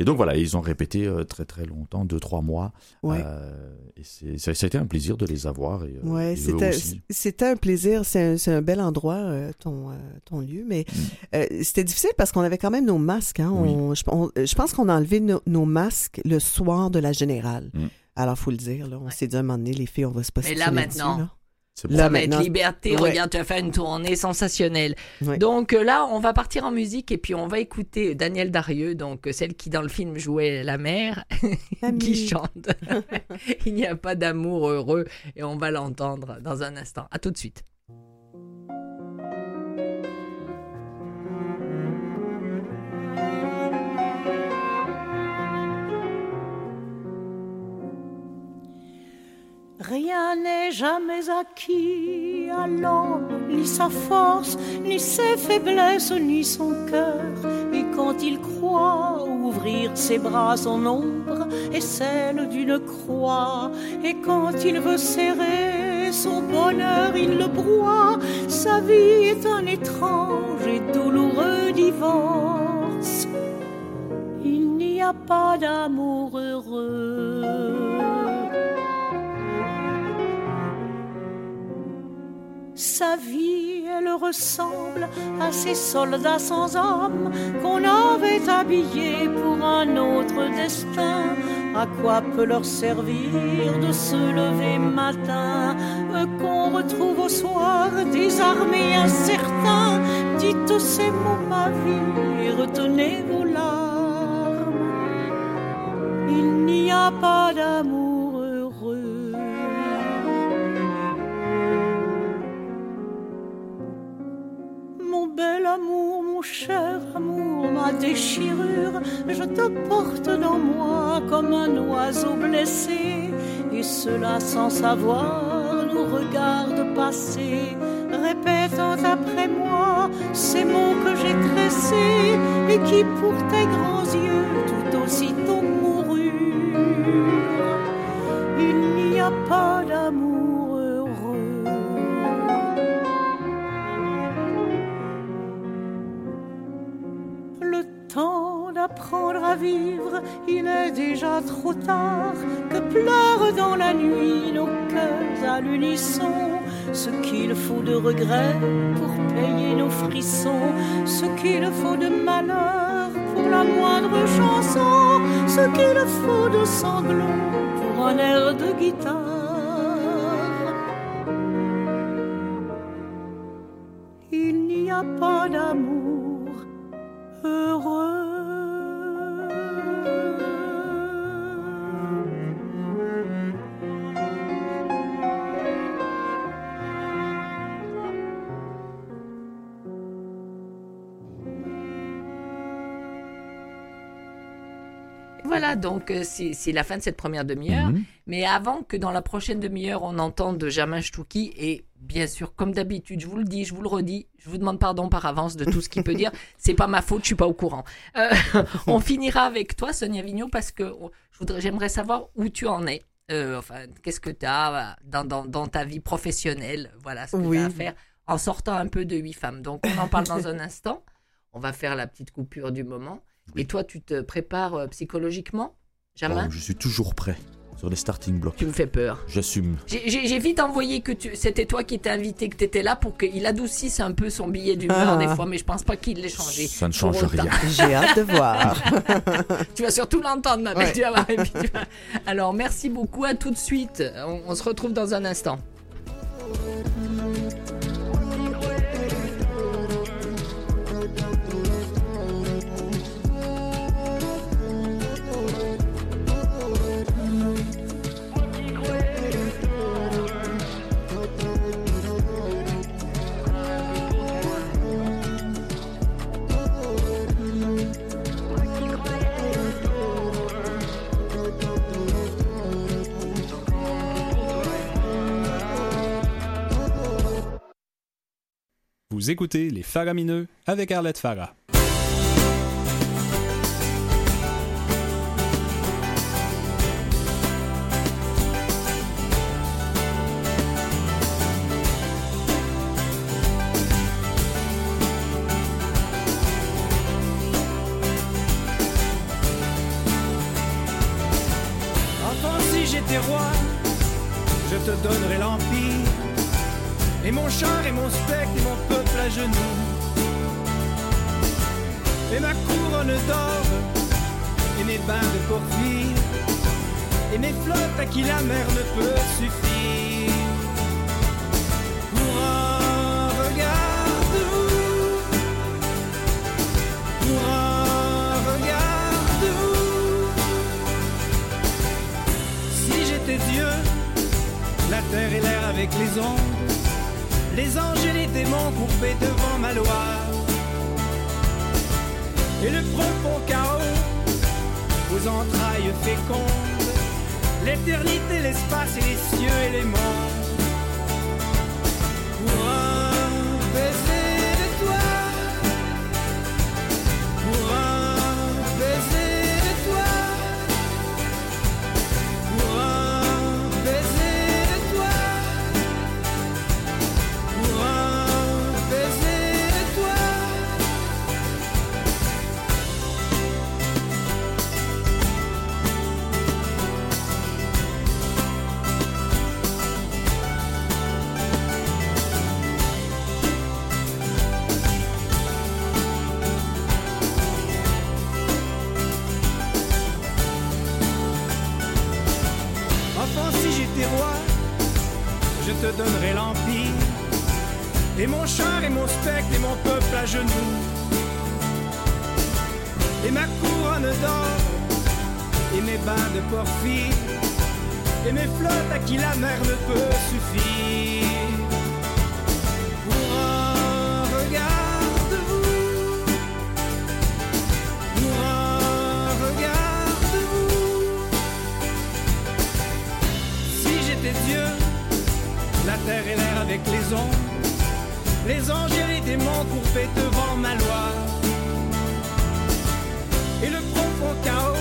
Speaker 4: Et donc voilà, ils ont répété euh, très très longtemps, deux trois mois.
Speaker 2: Ouais.
Speaker 4: Euh, et c'est, ça, ça a été un plaisir de les avoir. Et, euh,
Speaker 2: Ouais, c'était
Speaker 4: aussi.
Speaker 2: c'était un plaisir. C'est un, c'est un bel endroit, euh, ton, euh, ton lieu. Mais
Speaker 4: Mm.
Speaker 2: euh, c'était difficile parce qu'on avait quand même nos masques. Hein. On- je, on- je pense qu'on a enlevé nos- nos masques le soir de la générale.
Speaker 4: Mm.
Speaker 2: Alors, faut le dire, là, on s'est dit à un moment donné, les filles, on va se passer
Speaker 1: là, maintenant,
Speaker 2: Là,
Speaker 1: Ça va être
Speaker 2: maintenant-
Speaker 1: liberté.
Speaker 2: Ouais.
Speaker 1: Regarde, tu vas faire une tournée sensationnelle.
Speaker 2: Ouais.
Speaker 1: Donc euh, là, on va partir en musique et puis on va écouter Daniel Darieux, donc euh, celle qui dans le film jouait la mère, *laughs* qui chante. *laughs* Il n'y a pas d'amour heureux et on va l'entendre dans un instant. À tout de suite.
Speaker 5: Rien n'est jamais acquis à l'homme, ni sa force, ni ses faiblesses, ni son cœur. Et quand il croit ouvrir ses bras, son ombre est celle d'une croix. Et quand il veut serrer son bonheur, il le broie. Sa vie est un étrange et douloureux divorce. Il n'y a pas d'amour heureux. Sa vie, elle ressemble à ces soldats sans âme qu'on avait habillés pour un autre destin. À quoi peut leur servir de se lever matin, eux qu'on retrouve au soir désarmés, incertains Dites ces mots, ma vie, et retenez vos larmes. Il n'y a pas d'amour déchirure, je te porte dans moi comme un oiseau blessé, et cela sans savoir nous regarde passer, répétant après moi ces mots que j'ai tressés et qui pour tes grands yeux tout aussitôt moururent. Il n'y a pas d'amour d'apprendre à vivre, il est déjà trop tard. Que pleurent dans la nuit nos cœurs à l'unisson. Ce qu'il faut de regrets pour payer nos frissons. Ce qu'il faut de malheur pour la moindre chanson. Ce qu'il faut de sanglots pour un air de guitare. Il n'y a pas d'amour heureux.
Speaker 1: Voilà, donc euh, c'est la fin de cette première demi-heure.
Speaker 4: Mhm.
Speaker 1: Mais avant que dans la prochaine demi-heure, on entende Jamin Stouki, et bien sûr, comme d'habitude, je vous le dis, je vous le redis, je vous demande pardon par avance de tout ce qu'il peut dire. *laughs* C'est pas ma faute, je suis pas au courant. Euh, *laughs* on finira avec toi, Sonia Vigneault, parce que oh, je voudrais, j'aimerais savoir où tu en es. Euh, enfin, qu'est-ce que tu as dans, dans, dans ta vie professionnelle, voilà ce que
Speaker 2: Oui.
Speaker 1: tu as à faire en sortant un peu de huit femmes. Donc, on en parle dans un *laughs* instant. On va faire la petite coupure du moment. Et toi, tu te prépares euh, psychologiquement, Jamin
Speaker 4: Oh, je suis toujours prêt sur les starting blocks.
Speaker 1: Tu me fais peur.
Speaker 4: J'assume.
Speaker 1: J'ai- vite envoyé que tu, c'était toi qui étais invité, que tu étais là pour qu'il adoucisse un peu son billet d'humeur
Speaker 2: Ah.
Speaker 1: des fois, mais je pense pas qu'il l'ait changé.
Speaker 4: Ça ne change rien.
Speaker 2: J'ai hâte de voir. *laughs*
Speaker 1: Tu vas surtout l'entendre, ma belle.
Speaker 2: Ouais.
Speaker 1: vas- Alors, merci beaucoup. À tout de suite. On, on se retrouve dans un instant.
Speaker 6: Vous écoutez Les Faramineux avec Arlette Farah.
Speaker 7: Flottes à qui la mer ne peut suffire. Pour un regard de vous. Pour un regard de vous. Si j'étais Dieu, la terre et l'air avec les ondes, les anges et les démons courbés devant ma loi, et le profond chaos aux entrailles fécondes, l'éternité, l'espace et les cieux et les mondes. Donnerai l'empire. Et mon char et mon spectre et mon peuple à genoux. Et ma couronne d'or et mes bains de porphyre. Et mes flottes à qui la mer ne peut suffire. Avec les ombres, les anges et les démons courbaient devant ma loi. Et le profond chaos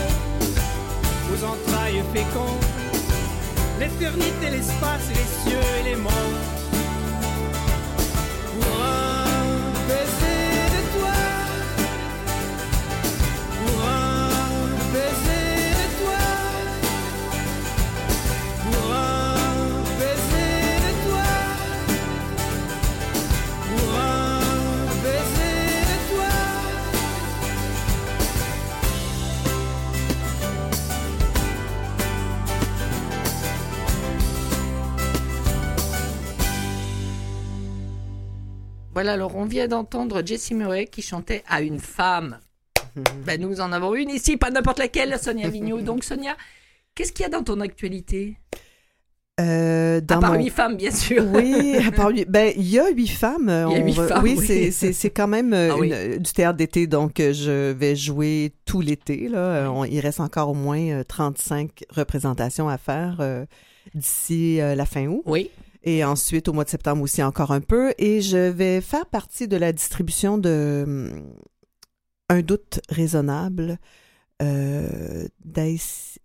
Speaker 7: aux entrailles fécondes, l'éternité, l'espace les cieux et les mondes.
Speaker 1: Voilà, alors on vient d'entendre Jessie Murray qui chantait à une femme. *laughs* Ben, nous en avons une ici, pas n'importe laquelle, Sonia Vigneault. *laughs* Donc Sonia, qu'est-ce qu'il y a dans ton actualité?
Speaker 2: Euh, dans
Speaker 1: À part
Speaker 2: mon-
Speaker 1: huit femmes, bien sûr.
Speaker 2: Oui, à part *laughs* huit- ben il y a huit femmes.
Speaker 1: Il y a huit
Speaker 2: va-
Speaker 1: femmes,
Speaker 2: Oui,
Speaker 1: oui.
Speaker 2: c'est- quand même euh,
Speaker 1: Ah
Speaker 2: une- euh, du théâtre d'été, donc euh, je vais jouer tout l'été. Là, on- il reste encore au moins euh, 35 représentations à faire euh, d'ici euh, la fin août.
Speaker 1: Oui.
Speaker 2: Et ensuite, au mois de septembre aussi, encore un peu. Et je vais faire partie de la distribution de hum, Un doute raisonnable euh,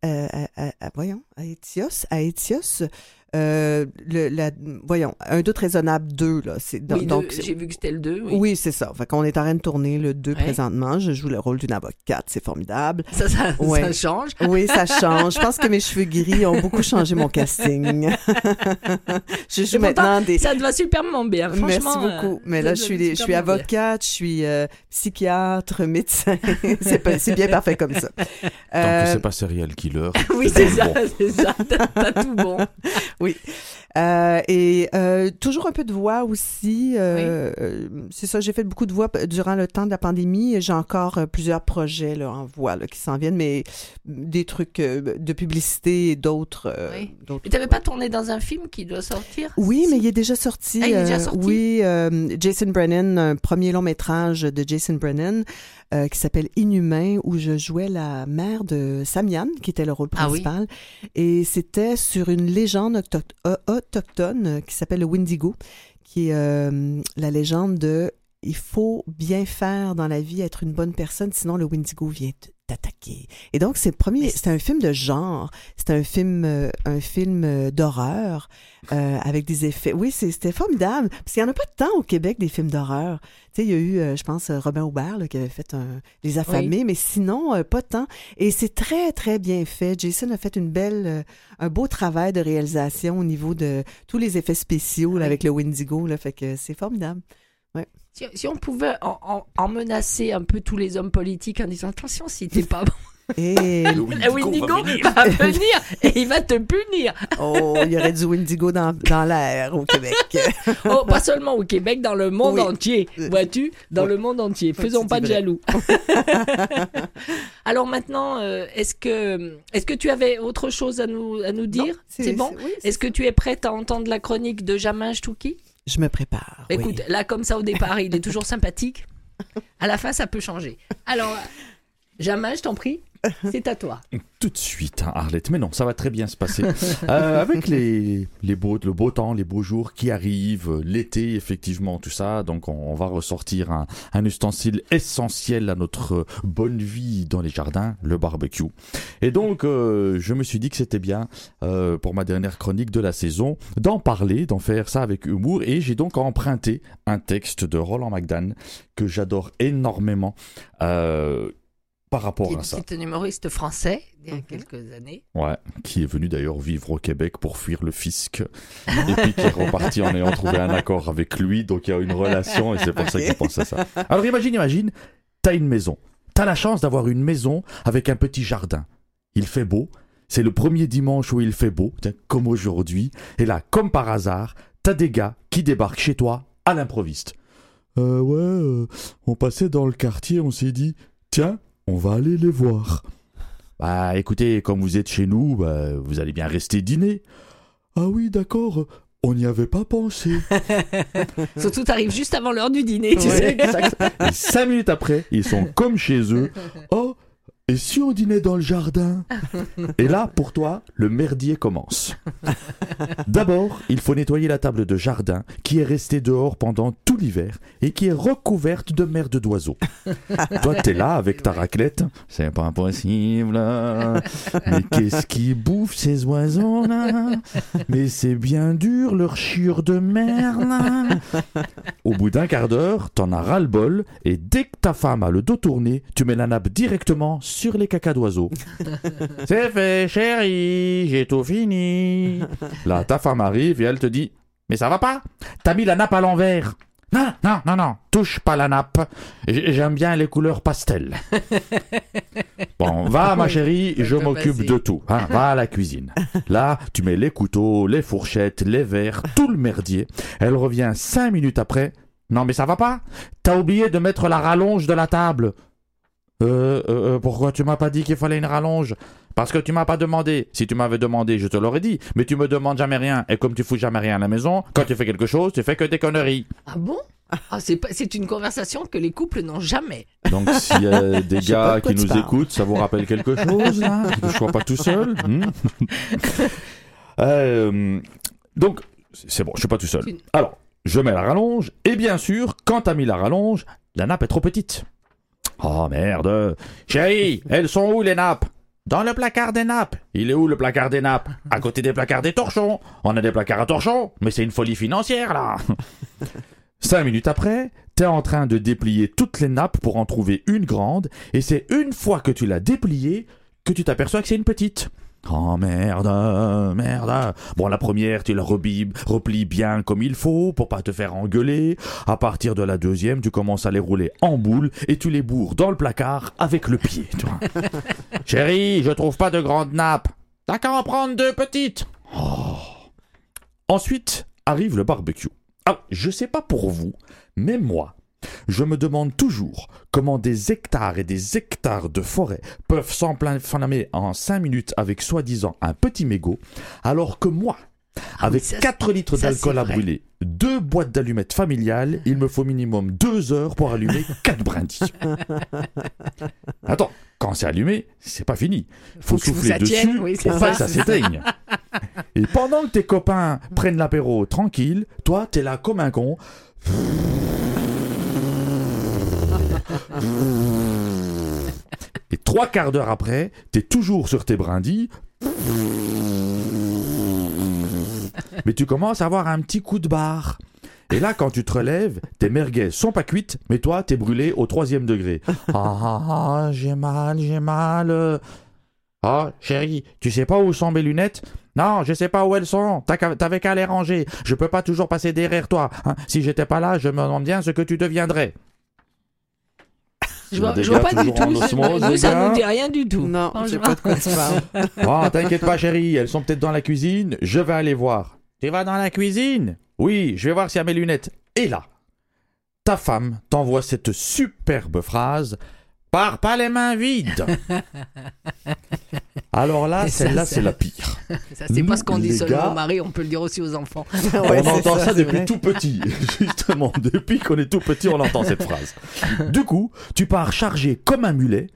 Speaker 2: euh, à- à- à- voyons, Aétios, Aétios, euh, le, la, voyons, Un doute raisonnable 2, là. C'est,
Speaker 1: Oui, deux,
Speaker 2: donc,
Speaker 1: j'ai vu que c'était le 2. Oui.
Speaker 2: oui, c'est ça. Fait qu'on est en train de tourner le 2
Speaker 1: Ouais.
Speaker 2: présentement. Je joue le rôle d'une avocate, c'est formidable.
Speaker 1: Ça, ça,
Speaker 2: Ouais.
Speaker 1: ça change.
Speaker 2: Oui, ça *laughs* change. Je pense que mes cheveux gris ont beaucoup changé mon casting. *laughs* je joue maintenant des,
Speaker 1: Ça te va superment bien.
Speaker 2: Merci
Speaker 1: Franchement,
Speaker 2: beaucoup.
Speaker 1: euh,
Speaker 2: Mais
Speaker 1: ça
Speaker 2: là, je suis, je suis
Speaker 1: bien.
Speaker 2: avocate, je suis euh, psychiatre, médecin. *laughs* c'est pas- c'est bien parfait comme ça.
Speaker 4: Tant que
Speaker 2: Euh,
Speaker 4: c'est pas serial killer.
Speaker 1: Oui, c'est ça,
Speaker 4: bon.
Speaker 1: c'est ça. T'as t'as tout bon.
Speaker 2: Oui euh, et euh, toujours un peu de voix aussi. euh, C'est ça, j'ai fait beaucoup de voix durant le temps de la pandémie. et J'ai encore plusieurs projets là, en voix là, qui s'en viennent, mais des trucs de publicité et d'autres.
Speaker 1: Oui. Mais t'avais pas tourné dans un film qui doit sortir
Speaker 2: Oui, mais il est déjà sorti.
Speaker 1: Ah, il est déjà sorti?
Speaker 2: oui, Jason Brennan, un premier long métrage de Jason Brennan qui s'appelle Inhumain, où je jouais la mère de Samian, qui était le rôle
Speaker 1: Ah oui.
Speaker 2: principal. Et c'était sur une légende euh, autochtone euh, qui s'appelle le Wendigo, qui est euh, la légende de il faut bien faire dans la vie, être une bonne personne, sinon le Wendigo vient t'attaquer. Et donc c'est le premier,
Speaker 1: Mais-
Speaker 2: c'est un film de genre, c'est un film, euh, un film euh, d'horreur euh, avec des effets. Oui, c'est- c'était formidable parce qu'il y en a pas tant au Québec des films d'horreur. Tu sais, il y a eu, euh, je pense, Robin Aubert là, qui avait fait un, Les Affamés, mais sinon pas tant. Et c'est très très bien fait. Jason a fait une belle, un beau travail de réalisation au niveau de tous les effets spéciaux là,
Speaker 1: Oui.
Speaker 2: avec le Wendigo. Là, fait que c'est formidable.
Speaker 1: Si, si on pouvait en, en- en menacer un peu tous les hommes politiques en disant attention si t'es pas bon, *laughs*
Speaker 2: Et
Speaker 4: Le Wendigo
Speaker 1: Wendigo
Speaker 4: va venir.
Speaker 1: va venir et il va te punir.
Speaker 2: oh, il y aurait du Wendigo dans, dans l'air au Québec. *laughs*
Speaker 1: Oh, pas seulement au Québec, dans le monde
Speaker 2: Oui.
Speaker 1: entier, vois-tu, dans
Speaker 2: Oui.
Speaker 1: le monde entier. Faisons pas de
Speaker 2: vrai.
Speaker 1: jaloux. *laughs* Alors maintenant, euh, est-ce que est-ce que tu avais autre chose à nous à nous dire? C'est bon?
Speaker 2: oui,
Speaker 1: Est-ce que tu es prête à entendre la chronique de Jamin Stouki?
Speaker 2: Je me prépare. oui.
Speaker 1: Écoute, là comme ça au départ, il est toujours *laughs* sympathique. À la fin, ça peut changer. Alors, Jamin, je t'en prie, *laughs* c'est à toi.
Speaker 4: Tout de suite, hein, Arlette. Mais non, ça va très bien se passer. *laughs* Euh, avec les, les beaux, le beau temps, les beaux jours qui arrivent, l'été, effectivement, tout ça. Donc, on, on va ressortir un, un ustensile essentiel à notre bonne vie dans les jardins, le barbecue. Et donc, euh, je me suis dit que c'était bien, euh, pour ma dernière chronique de la saison, d'en parler, d'en faire ça avec humour. Et j'ai donc emprunté un texte de Roland McDan que j'adore énormément. Euh, par rapport à ça.
Speaker 1: C'est un humoriste français il y a quelques années.
Speaker 4: Ouais, qui est venu d'ailleurs vivre au Québec pour fuir le fisc. *laughs* Et puis qui est reparti en ayant trouvé un accord avec lui. Donc il y a une relation et c'est pour ça qu'il pense à ça. Alors imagine, imagine, t'as une maison. T'as la chance d'avoir une maison avec un petit jardin. Il fait beau. C'est le premier dimanche où il fait beau, tiens, comme aujourd'hui. Et là, comme par hasard, t'as des gars qui débarquent chez toi à l'improviste. Euh, ouais, euh, on passait dans le quartier, on s'est dit, tiens, on va aller les voir. Bah écoutez, comme vous êtes chez nous, bah, vous allez bien rester dîner. Ah oui, d'accord, on n'y avait pas pensé. *laughs*
Speaker 1: Surtout, t'arrives juste avant l'heure du dîner, tu sais.
Speaker 4: Et cinq minutes après, ils sont comme chez eux. *laughs* Oh, et si on dînait dans le jardin *laughs* Et là, pour toi, le merdier commence. D'abord, il faut nettoyer la table de jardin qui est restée dehors pendant tout l'hiver et qui est recouverte de merde d'oiseaux. Toi, t'es là avec ta raclette. C'est pas possible. Mais qu'est-ce qui bouffe ces oiseaux là Mais c'est bien dur leur chiure de merde. Au bout d'un quart d'heure, t'en as ras-le-bol et dès que ta femme a le dos tourné, tu mets la nappe directement sur les cacas d'oiseaux. *laughs* C'est fait, chérie, j'ai tout fini. Là, ta femme arrive et elle te dit Mais ça va pas T'as mis la nappe à l'envers. Non, non, non, non, touche pas la nappe. J'aime bien les couleurs pastel. *laughs* Bon, va ma chérie, je m'occupe de tout. hein, va à la cuisine. Là, tu mets les couteaux, les fourchettes, les verres, tout le merdier. Elle revient cinq minutes après. Non mais ça va pas T'as oublié de mettre la rallonge de la table. Euh, euh, euh, pourquoi tu m'as pas dit qu'il fallait une rallonge? Parce que tu m'as pas demandé. Si tu m'avais demandé, je te l'aurais dit. Mais tu me demandes jamais rien. Et comme tu fous jamais rien à la maison, quand tu fais quelque chose, tu fais que des conneries.
Speaker 1: Ah bon? Ah, c'est, pas- c'est une conversation que les couples n'ont jamais.
Speaker 4: Donc s'il y a *laughs* des
Speaker 2: Je
Speaker 4: gars qui
Speaker 2: tu
Speaker 4: nous écoutent, ça vous rappelle quelque *laughs* chose là? Que je sois pas tout seul? Hmm? *laughs* Euh, Donc c'est bon, je suis pas tout seul.
Speaker 1: Tu-
Speaker 4: Alors, je mets la rallonge et bien sûr, quand t'as mis la rallonge, la nappe est trop petite. Oh merde Chérie, elles sont où les nappes? Dans le placard des nappes. Il est où le placard des nappes? À côté des placards des torchons. On a des placards à torchons, mais c'est une folie financière là. *laughs* Cinq minutes après, t'es en train de déplier toutes les nappes pour en trouver une grande, et c'est une fois que tu l'as dépliée que tu t'aperçois que c'est une petite. Oh merde, merde. Bon, la première, tu la replies bien comme il faut pour pas te faire engueuler. À partir de la deuxième, tu commences à les rouler en boule et tu les bourres dans le placard avec le pied. tu vois. *laughs* Chérie, je trouve pas de grande nappe. T'as qu'à en prendre deux petites. Oh. Ensuite arrive le barbecue. Ah, je sais pas pour vous, mais moi, je me demande toujours comment des hectares et des hectares de forêt peuvent s'enflammer en 5 minutes avec soi-disant un petit mégot, alors que moi,
Speaker 1: Ah
Speaker 4: avec
Speaker 1: oui, ça,
Speaker 4: 4 litres d'alcool à brûler, deux boîtes d'allumettes familiales, il me faut minimum 2 heures pour allumer *laughs* 4 brindilles. Attends, quand c'est allumé, c'est pas fini. Faut,
Speaker 1: Faut que
Speaker 4: souffler
Speaker 1: ça
Speaker 4: dessus
Speaker 1: oui,
Speaker 4: pour pas que
Speaker 1: ça.
Speaker 4: ça s'éteigne. Et pendant que tes copains prennent l'apéro tranquille, toi, t'es là comme un con. Et trois quarts d'heure après, t'es toujours sur tes brindilles. Mais tu commences à avoir un petit coup de barre. Et là, quand tu te relèves, tes merguez sont pas cuites, mais toi, t'es brûlé au troisième degré. Ah, ah, ah, j'ai mal, j'ai mal. Ah, chérie, tu sais pas où sont mes lunettes? Non, je sais pas où elles sont. T'avais qu'à les ranger. Je peux pas toujours passer derrière toi. hein. Si j'étais pas là, je me demande bien ce que tu deviendrais.
Speaker 1: Je vois, je vois pas du tout.
Speaker 4: osmose,
Speaker 1: Nous, ça nous dit rien du tout.
Speaker 2: Non, je sais pas de quoi tu parles. *laughs*
Speaker 4: Oh, t'inquiète pas, chérie, elles sont peut-être dans la cuisine. Je vais aller voir. Tu vas dans la cuisine? Oui, je vais voir s'il y a mes lunettes. Et là, ta femme t'envoie cette superbe phrase Pars pas les mains vides *laughs* Alors là, celle-là,
Speaker 1: c'est-
Speaker 4: la pire. *laughs*
Speaker 1: Ça, c'est pas ce qu'on dit seulement
Speaker 4: gars-
Speaker 1: aux maris, on peut le dire aussi aux enfants. *laughs*
Speaker 2: Ouais,
Speaker 4: on entend ça, depuis
Speaker 2: vrai.
Speaker 4: tout petit. Justement, depuis qu'on est tout petit, on entend cette phrase. Du coup, tu pars chargé comme un mulet.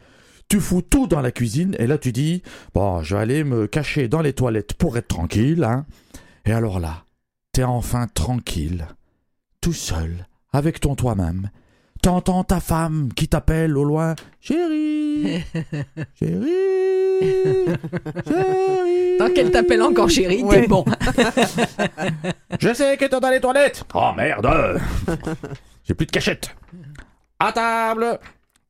Speaker 4: Tu fous tout dans la cuisine et là tu dis bon, je vais aller me cacher dans les toilettes pour être tranquille. Hein. Et alors là, t'es enfin tranquille, tout seul, avec ton toi-même. T'entends ta femme qui t'appelle au loin Chérie Chérie *laughs* Chérie
Speaker 1: Tant qu'elle t'appelle encore chérie,
Speaker 2: Ouais.
Speaker 1: t'es bon. *laughs*
Speaker 4: Je sais que t'es dans les toilettes. Oh merde. J'ai plus de cachette. À table.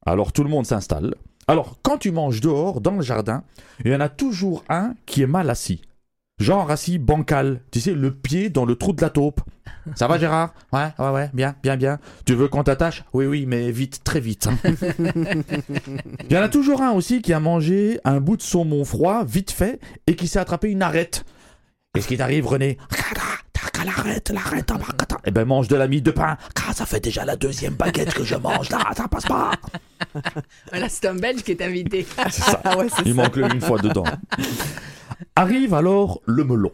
Speaker 4: Alors tout le monde s'installe. Alors quand tu manges dehors, dans le jardin, il y en a toujours un qui est mal assis. Genre assis bancal. Tu sais, le pied dans le trou de la taupe. Ça va Gérard? Ouais, ouais, ouais, bien, bien, bien. Tu veux qu'on t'attache? Oui, oui, mais vite, très vite. hein. *laughs* Il y en a toujours un aussi qui a mangé un bout de saumon froid, vite fait, et qui s'est attrapé une arête. Qu'est-ce qui t'arrive, René? Qu'elle arrête, elle arrête. attends. Eh ben, mange de la mie de pain. Ah, ça fait déjà la deuxième baguette que je mange, là, ça passe pas. *laughs*
Speaker 1: Voilà, c'est un Belge qui est invité. *laughs*
Speaker 4: C'est ça.
Speaker 2: Ah ouais, c'est
Speaker 4: Il
Speaker 2: ça.
Speaker 4: manque le une fois dedans. Arrive alors le melon.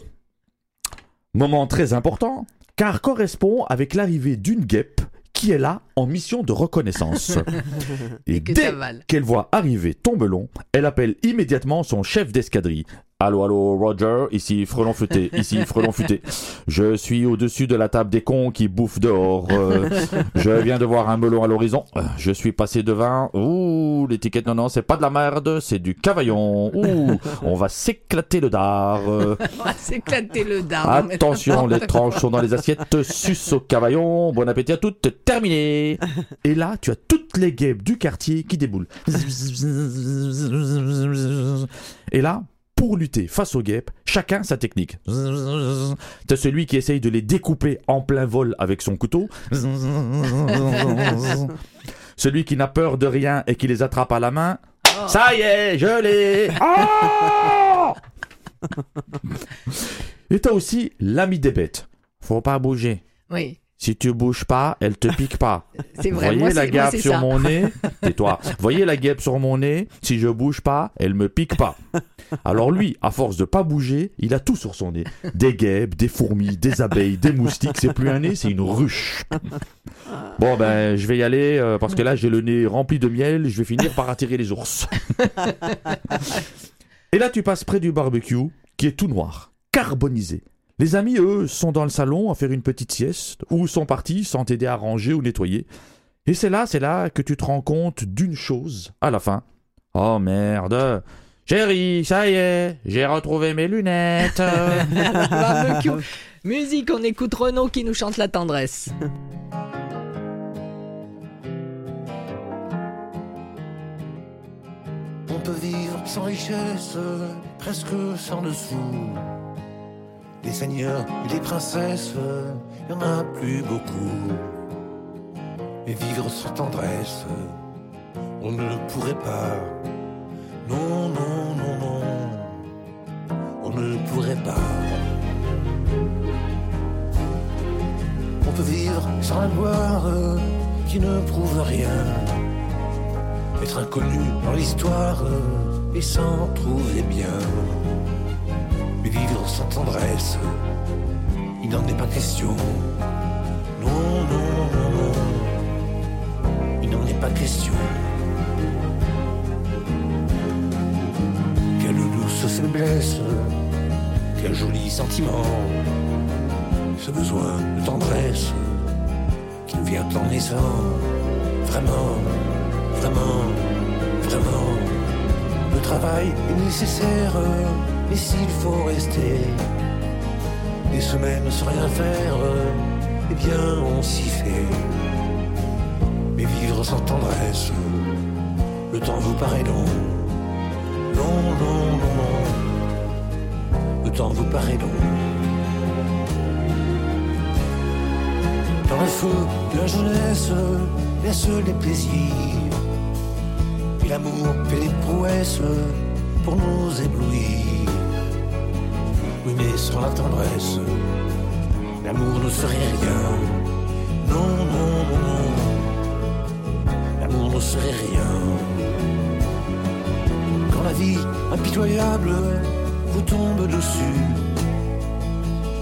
Speaker 4: Moment très important, car correspond avec l'arrivée d'une guêpe qui est là en mission de reconnaissance. *laughs* Et, dès qu'elle voit arriver ton melon, elle appelle immédiatement son chef d'escadrille. Allô, allô, Roger, ici Frelon Futé, *laughs* ici Frelon Futé. Je suis au-dessus de la table des cons qui bouffent dehors. Euh, *laughs* je viens de voir un melon à l'horizon. Euh, Je suis passé devant. Ouh, l'étiquette, non, non, c'est pas de la merde, c'est du cavaillon. Ouh, on va s'éclater le dard. Euh,
Speaker 1: On va s'éclater le dard.
Speaker 4: Attention, les *laughs* tranches sont dans les assiettes. Suce au cavaillon. Bon appétit à toutes. Terminé. Et là, tu as toutes les guêpes du quartier qui déboulent. Et là, pour lutter face aux guêpes, chacun sa technique. T'as celui qui essaye de les découper en plein vol avec son couteau. Celui qui n'a peur de rien et qui les attrape à la main. Ça y est, je l'ai. Oh et t'as aussi l'ami des bêtes. Faut pas bouger.
Speaker 1: Oui,
Speaker 4: Si tu bouges pas, elle te pique pas. *laughs*
Speaker 1: c'est vrai.
Speaker 4: Voyez
Speaker 1: Moi,
Speaker 4: la
Speaker 1: moi,
Speaker 4: guêpe sur
Speaker 1: ça.
Speaker 4: mon nez *laughs* Tais-toi. Voyez la guêpe sur mon nez Si je bouge pas, elle me pique pas. Alors lui, à force de pas bouger, il a tout sur son nez. Des guêpes, des fourmis, des abeilles, des moustiques. C'est plus un nez, c'est une ruche. Bon ben, je vais y aller euh, parce que là j'ai le nez rempli de miel. Je vais finir par attirer les ours. *laughs* Et là, tu passes près du barbecue qui est tout noir, carbonisé. Les amis, eux, sont dans le salon à faire une petite sieste ou sont partis sans t'aider à ranger ou nettoyer. Et c'est là, c'est là que tu te rends compte d'une chose à la fin. Oh merde. Chérie, ça y est, j'ai retrouvé mes lunettes. *laughs*
Speaker 1: Barbecue. Musique, on écoute Renaud qui nous chante la tendresse.
Speaker 8: On peut vivre sans richesse, presque sans dessous. Les seigneurs et les princesses, y en a plus beaucoup. Mais vivre sans tendresse, on ne le pourrait pas. Non, non, non, non, on ne le pourrait pas. On peut vivre sans la gloire qui ne prouve rien être inconnu dans l'histoire et s'en trouver bien. Sans tendresse, il n'en est pas question. Non, non, non, non, il n'en est pas question. Quelle douce faiblesse, quel joli sentiment, ce besoin de tendresse qui nous vient en naissant, vraiment vraiment, vraiment. Le travail est nécessaire, et s'il faut rester des semaines sans rien faire, eh bien on s'y fait. Mais vivre sans tendresse, le temps vous paraît long. Non, non, non, non. Le temps vous paraît long. Dans le feu de la jeunesse, laisse les plaisirs. Et l'amour fait des prouesses pour nous éblouir. Sans la tendresse, l'amour ne serait rien. Non, non, non, non. L'amour ne serait rien. Quand la vie impitoyable vous tombe dessus,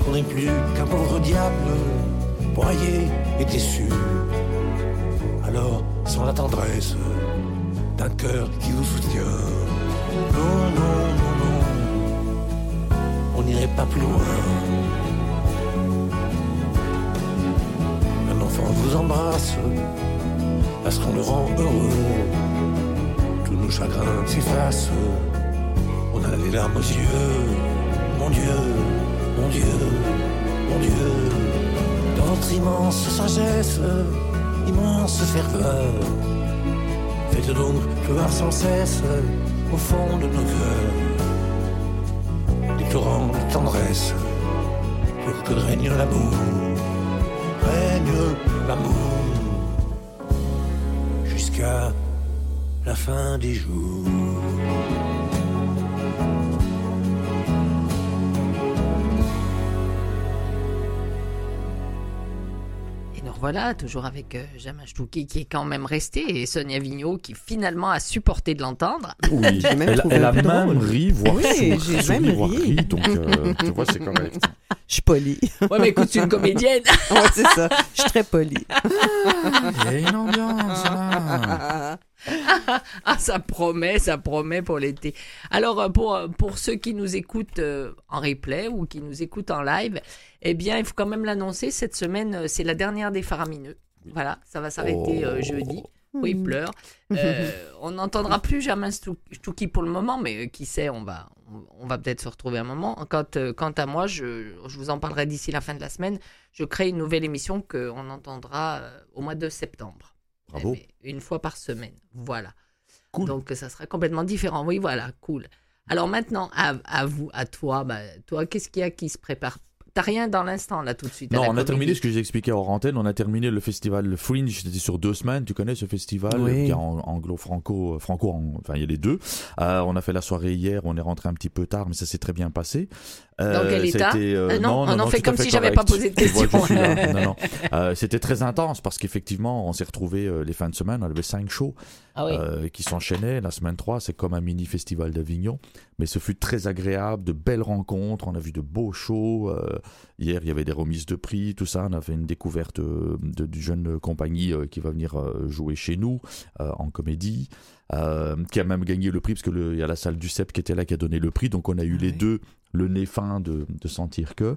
Speaker 8: qu'on n'est plus qu'un pauvre diable, broyé et déçu. Alors, sans la tendresse d'un cœur qui vous soutient, non, non, non, on n'irait pas plus loin. Un enfant vous embrasse parce qu'on le rend heureux. Tous nos chagrins s'effacent. On a les larmes aux yeux. Mon Dieu, mon Dieu, mon Dieu. Dans votre immense sagesse, immense ferveur. Faites donc pleuvoir sans cesse au fond de nos cœurs. De tendresse pour que règne l'amour. Règne l'amour jusqu'à la fin des jours.
Speaker 1: Voilà, toujours avec euh, Jamin Stouki qui est quand même resté et Sonia Vigneault qui finalement a supporté de l'entendre.
Speaker 4: Oui, *laughs*
Speaker 2: J'ai même
Speaker 4: elle,
Speaker 2: trouvé
Speaker 4: elle a même
Speaker 2: drôle.
Speaker 4: ri, voire
Speaker 2: Oui,
Speaker 4: souri,
Speaker 2: j'ai
Speaker 4: souri,
Speaker 2: même
Speaker 4: voire
Speaker 2: ri.
Speaker 4: ri, donc euh, tu vois, c'est correct. *laughs*
Speaker 2: Je suis polie.
Speaker 1: Ouais, mais écoute, c'est une comédienne.
Speaker 2: ouais, c'est ça. Je suis très polie. *laughs*
Speaker 4: Il y a une ambiance, là. *laughs*
Speaker 1: Ah, ça promet, ça promet pour l'été. Alors, euh, pour, euh, pour ceux qui nous écoutent euh, en replay ou qui nous écoutent en live, eh bien, il faut quand même l'annoncer, cette semaine, c'est la dernière des faramineux. Voilà, ça va s'arrêter
Speaker 4: Oh.
Speaker 1: jeudi. Oui, il pleure. Euh, *laughs* on n'entendra plus Stou- Stouki pour le moment, mais qui sait, on va, on, va peut-être se retrouver un moment. Quant, quant à moi, je, je vous en parlerai d'ici la fin de la semaine. Je crée une nouvelle émission qu'on entendra au mois de septembre.
Speaker 4: Bravo.
Speaker 1: Eh bien, Une fois par semaine. Voilà.
Speaker 4: Cool.
Speaker 1: Donc ça sera complètement différent. Oui, voilà, cool. Alors maintenant, à, à vous, à toi, bah, toi, qu'est-ce qu'il y a qui se prépare? T'as rien dans l'instant là tout de suite.
Speaker 4: Non, on a terminé ce que j'ai expliqué hors antenne. On a terminé le festival Fringe. C'était sur deux semaines. Tu connais ce festival
Speaker 2: Oui.
Speaker 4: qui est anglo-franco, franco, en- enfin il y a les deux. Euh, on a fait la soirée hier. On est rentré un petit peu tard, mais ça s'est très bien passé. Euh,
Speaker 1: Dans quel état
Speaker 4: euh,
Speaker 1: Euh, non, on en fait comme si j'avais pas posé de *laughs*
Speaker 4: non. *laughs* Euh, C'était très intense parce qu'effectivement, on s'est retrouvés euh, les fins de semaine. On avait cinq shows
Speaker 1: Ah oui.
Speaker 4: qui s'enchaînaient. La semaine 3, c'est comme un mini festival d'Avignon. Mais ce fut très agréable, de belles rencontres. On a vu de beaux shows. Hier, il y avait des remises de prix, tout ça. On a fait une découverte de, du jeune compagnie qui va venir jouer chez nous en comédie. euh, qui a même gagné le prix parce que le- il y a la salle du CEP qui était là qui a donné le prix donc on a eu les
Speaker 2: oui.
Speaker 4: deux le nez fin de, de sentir que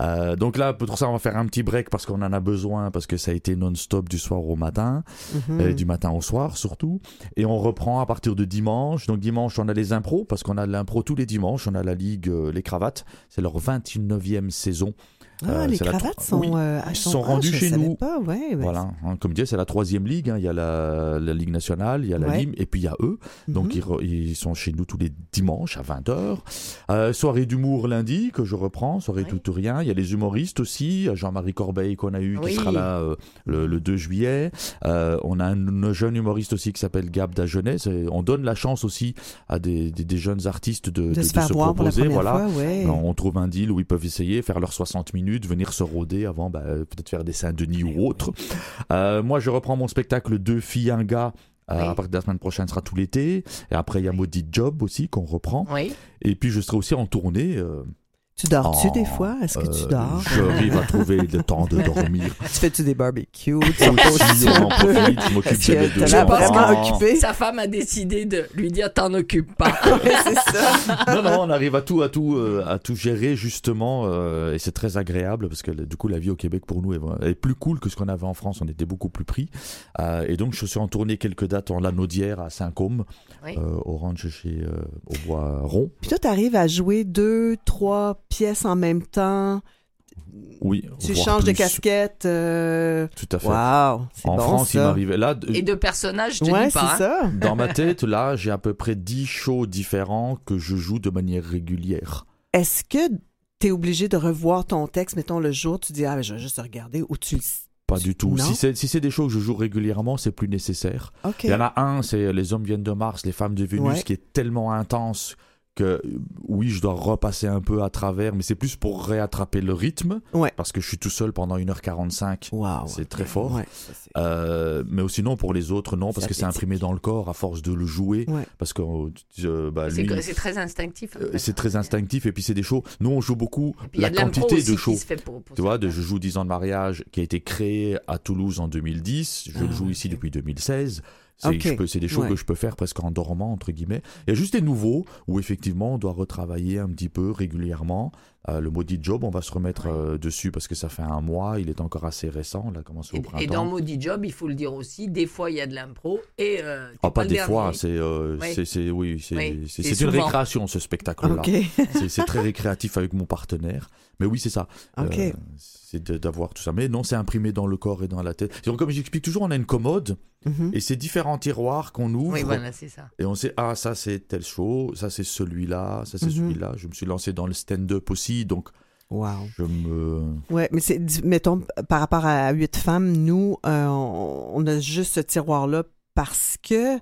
Speaker 4: euh, donc là pour ça on va faire un petit break parce qu'on en a besoin parce que ça a été non-stop du soir au matin
Speaker 2: Mhm.
Speaker 4: euh, du matin au soir surtout. Et on reprend à partir de dimanche. Donc dimanche, on a les impros, parce qu'on a l'impro tous les dimanches. On a la Ligue euh, Les Cravates. C'est leur 29e saison.
Speaker 2: Ah,
Speaker 4: Euh,
Speaker 2: les
Speaker 4: la
Speaker 2: cravates sont,
Speaker 4: oui,
Speaker 2: euh,
Speaker 4: ils
Speaker 2: sont, ah,
Speaker 4: rendus
Speaker 2: je
Speaker 4: chez nous.
Speaker 2: Pas, ouais, ben,
Speaker 4: Voilà, Hein, comme dit, c'est la troisième ligue. hein. Il y a la, la Ligue nationale, il y a la
Speaker 2: Ouais.
Speaker 4: LIM, et puis il y a eux. Donc
Speaker 2: mhm.
Speaker 4: ils, ils sont chez nous tous les dimanches à 20h. Euh, soirée d'humour lundi que je reprends, soirée tout ou rien. Il y a les humoristes aussi, Jean-Marie Corbeil qu'on a eu
Speaker 1: Oui.
Speaker 4: qui sera là le, le 2 juillet. On a un, un jeune humoriste aussi qui s'appelle Gab Dagenet. Et On donne la chance aussi à des, des, des jeunes artistes de,
Speaker 2: de,
Speaker 4: de-
Speaker 2: se
Speaker 4: proposer. voilà.
Speaker 2: fois, ouais.
Speaker 4: On trouve un deal où ils peuvent essayer, faire leurs 60 minutes, venir se rôder avant, bah, peut-être faire des Saint-Denis ou autre. Euh, moi, je reprends mon spectacle Deux filles, un gars. euh,
Speaker 1: Oui.
Speaker 4: À partir de la semaine prochaine, sera tout l'été. Et après, il y a Maudit Job aussi qu'on reprend.
Speaker 1: Oui.
Speaker 4: Et puis, je serai aussi en tournée. euh,
Speaker 2: Tu dors-tu des fois? Est-ce que tu
Speaker 4: euh,
Speaker 2: dors?
Speaker 4: J'arrive à trouver le temps de dormir. *laughs*
Speaker 2: Tu fais-tu des barbecues? Tu
Speaker 4: Aussi,
Speaker 2: reposes-tu
Speaker 4: on en
Speaker 2: un peu?
Speaker 4: profite, je m'occupe
Speaker 2: Est-ce
Speaker 4: de
Speaker 1: pense
Speaker 2: vraiment
Speaker 1: que-
Speaker 2: occupé?
Speaker 1: Sa femme a décidé de lui dire t'en occupes pas. *laughs*
Speaker 2: C'est ça.
Speaker 4: non, non, on arrive à tout, à tout, euh, à tout gérer justement, euh, et c'est très agréable parce que du coup la vie au Québec pour nous est, est plus cool que ce qu'on avait en France. On était beaucoup plus pris, Euh, et donc je suis en tournée quelques dates en Lanaudière à Saint-Côme,
Speaker 1: Oui.
Speaker 4: euh, Orange chez euh, au Bois Rond.
Speaker 2: Puis toi, t'arrives à jouer deux, trois pièces en même temps.
Speaker 4: Oui.
Speaker 2: Tu changes de casquette. euh,
Speaker 4: Tout à fait.
Speaker 2: Wow,
Speaker 4: En
Speaker 2: bon
Speaker 4: France, il m'arrivait là. de-
Speaker 1: Et de personnages, je te
Speaker 2: Ouais,
Speaker 1: dis pas. hein.
Speaker 2: ça.
Speaker 4: Dans ma *laughs* tête, là, j'ai à peu près 10 shows différents que je joue de manière régulière.
Speaker 2: Est-ce que t'es obligé de revoir ton texte, mettons le jour, tu dis ah je vais juste regarder ou tu
Speaker 4: Pas du tout.
Speaker 2: Non?
Speaker 4: Si c'est si c'est des shows que je joue régulièrement, c'est plus nécessaire.
Speaker 2: Ok.
Speaker 4: Il y en a un, c'est Les hommes viennent de Mars, Les femmes de Vénus,
Speaker 2: Ouais.
Speaker 4: qui est tellement intense que euh, oui, je dois repasser un peu à travers, mais c'est plus pour réattraper le rythme,
Speaker 2: Ouais.
Speaker 4: parce que je suis tout seul pendant 1h45.
Speaker 2: Wow.
Speaker 4: C'est très fort.
Speaker 2: Ouais, ça,
Speaker 4: Euh, mais sinon, pour les autres, non, parce que c'est imprimé dans le corps à force de le jouer.
Speaker 2: Ouais.
Speaker 4: Parce que euh, bah,
Speaker 1: C'est que- c'est très instinctif. en
Speaker 4: euh,
Speaker 1: fait.
Speaker 4: c'est très instinctif, et puis c'est des shows. Nous, on joue beaucoup
Speaker 1: Et puis, il y a
Speaker 4: la
Speaker 1: de
Speaker 4: quantité de shows.
Speaker 1: pour- pour
Speaker 4: Tu vois, de Je joue 10 ans de mariage qui a été créé à Toulouse en 2010. Je le
Speaker 2: Ah,
Speaker 4: joue ici depuis 2016. C'est des shows
Speaker 2: Ouais.
Speaker 4: que je peux faire presque en dormant, entre guillemets. Il y a juste des nouveaux où effectivement on doit retravailler un petit peu régulièrement. Euh, le maudit job, on va se remettre euh, dessus parce que ça fait un mois. Il est encore assez récent. Commencé au
Speaker 1: Et,
Speaker 4: printemps.
Speaker 1: et dans Maudit Job, il faut le dire aussi, des fois il y a de l'impro et euh,
Speaker 4: Ah, pas des
Speaker 1: dernier.
Speaker 4: fois, c'est euh,
Speaker 1: Oui.
Speaker 4: c'est- c'est- oui, c'est
Speaker 1: Oui,
Speaker 4: c'est-
Speaker 1: c'est
Speaker 4: c'est une récréation ce spectacle-là. *laughs* C'est- très récréatif avec mon partenaire. Mais oui, c'est ça.
Speaker 2: Ok.
Speaker 4: Euh, c'est d'avoir tout ça. Mais non, c'est imprimé dans le corps et dans la tête. Donc, comme j'explique toujours, on a une commode
Speaker 2: Mhm.
Speaker 4: et c'est différents tiroirs qu'on ouvre.
Speaker 1: Oui, voilà, c'est ça.
Speaker 4: Et on sait, ah, ça c'est tel show, ça c'est celui-là, ça c'est
Speaker 2: Mhm.
Speaker 4: celui-là. Je me suis lancé dans le stand-up aussi, donc
Speaker 2: Wow.
Speaker 4: je me.
Speaker 2: Ouais, mais c'est, mettons, par rapport à huit femmes, nous, euh, on, on a juste ce tiroir-là parce que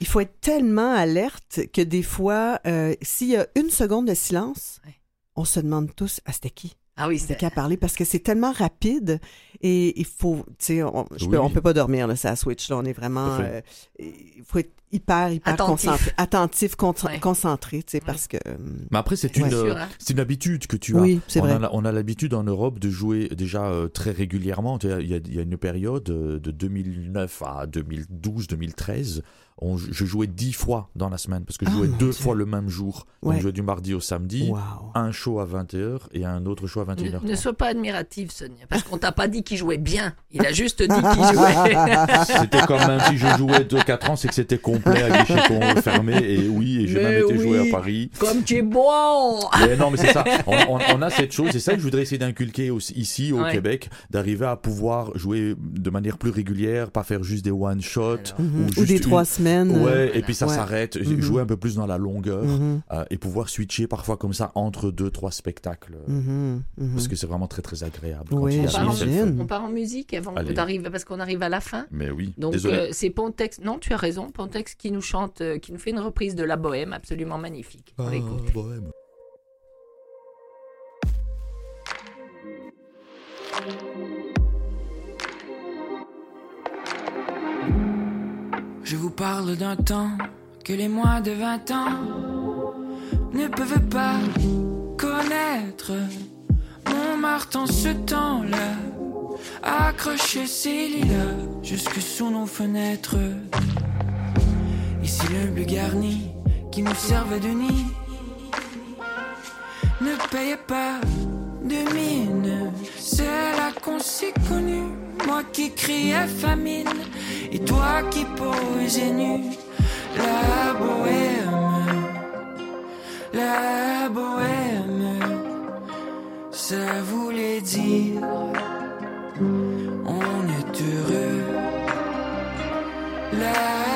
Speaker 2: il faut être tellement alerte que des fois, euh, s'il y a une seconde de silence,
Speaker 1: Ouais.
Speaker 2: on se demande tous, ah, c'était qui?
Speaker 1: Ah oui,
Speaker 2: Dès
Speaker 1: c'est
Speaker 2: qu'à parler? Parce que c'est tellement rapide et il faut, tu sais, on,
Speaker 4: Oui,
Speaker 2: on peut pas dormir là, c'est à Switch là, on est vraiment, euh, il faut être hyper hyper
Speaker 1: Attentif.
Speaker 2: concentré, attentif, con-
Speaker 1: Ouais.
Speaker 2: concentré, tu sais, parce que euh,
Speaker 4: Mais après, c'est une,
Speaker 1: Sûr, hein.
Speaker 4: c'est une habitude que tu as.
Speaker 2: oui, c'est
Speaker 4: on,
Speaker 2: vrai.
Speaker 4: a, on a l'habitude en Europe de jouer déjà euh, très régulièrement. Tu sais, Il y, a, il y a une période euh, de 2009 à 2012, 2013. On, je jouais dix fois dans la semaine parce que je
Speaker 2: Ah,
Speaker 4: jouais deux
Speaker 2: Dieu.
Speaker 4: fois le même jour. Donc
Speaker 2: Ouais.
Speaker 4: je jouais du mardi au samedi,
Speaker 2: Wow.
Speaker 4: un show à 20h et un autre show à
Speaker 1: Ne,
Speaker 4: 21h.
Speaker 1: ne sois pas admirative, Sonia, parce qu'on t'a pas dit qu'il jouait bien. Il a juste dit qu'il *laughs* jouait.
Speaker 4: C'était comme même si je jouais 2-4 ans, c'est que c'était complet avec les chécons fermés. Et oui, et j'ai même été
Speaker 1: oui.
Speaker 4: joué à Paris.
Speaker 1: Comme tu es bon
Speaker 4: Mais non, mais c'est ça. On, on- on a cette chose, c'est ça que je voudrais essayer d'inculquer aussi ici au
Speaker 1: Ouais.
Speaker 4: Québec, d'arriver à pouvoir jouer de manière plus régulière, pas faire juste des one shot
Speaker 2: Mhm. Ou, des
Speaker 4: une-
Speaker 2: trois semaines. Euh,
Speaker 4: Ouais, et puis ça
Speaker 2: Ouais.
Speaker 4: s'arrête.
Speaker 2: Mhm.
Speaker 4: Jouer un peu plus dans la longueur
Speaker 2: mhm,
Speaker 4: euh, et pouvoir switcher parfois comme ça entre deux, trois spectacles.
Speaker 2: mhm, mhm.
Speaker 4: Parce que c'est vraiment très très agréable.
Speaker 2: Oui,
Speaker 1: on,
Speaker 4: a
Speaker 1: part en, on part musique avant d'arriver, parce qu'on arrive à la fin.
Speaker 4: Mais oui,
Speaker 1: Donc euh, c'est Pontex. Non, tu as raison. Pontex qui nous chante, euh, qui nous fait une reprise de La Bohème absolument magnifique. On
Speaker 4: Ah,
Speaker 1: l'écoute.
Speaker 4: bohème.
Speaker 9: Je vous parle d'un temps que les moins de 20 ans ne peuvent pas connaître. Montmartre en ce temps-là accrochait ses lilas jusque sous nos fenêtres. Ici le bleu garni qui nous servait de nid ne payait pas de mine. C'est là qu'on s'est connus. Moi qui criais famine et toi qui posais nu. La bohème, la bohème, ça voulait dire on est heureux. La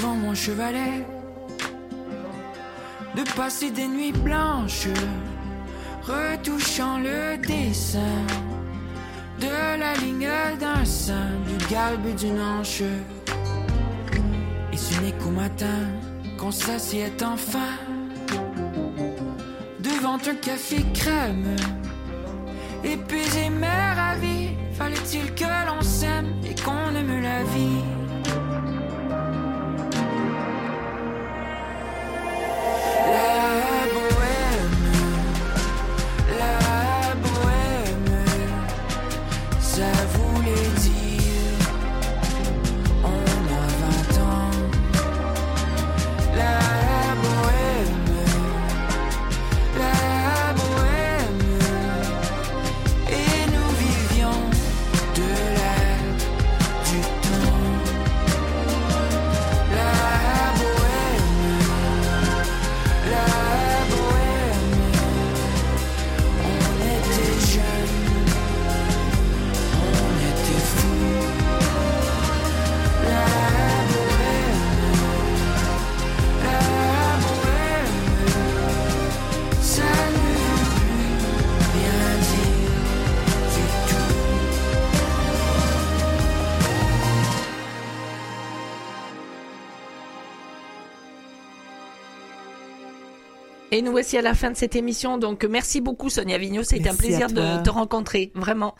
Speaker 9: devant mon chevalet de passer des nuits blanches, retouchant le dessin de la ligne d'un sein, du galbe d'une hanche. Et ce n'est qu'au matin qu'on s'assied enfin devant un café crème. Épuisé mais ravi, fallait-il que l'on s'aime et qu'on aime la vie? Et nous
Speaker 1: voici à la fin de cette émission. Donc, merci beaucoup, Sonia Vigneault. C'était un plaisir de te rencontrer, vraiment.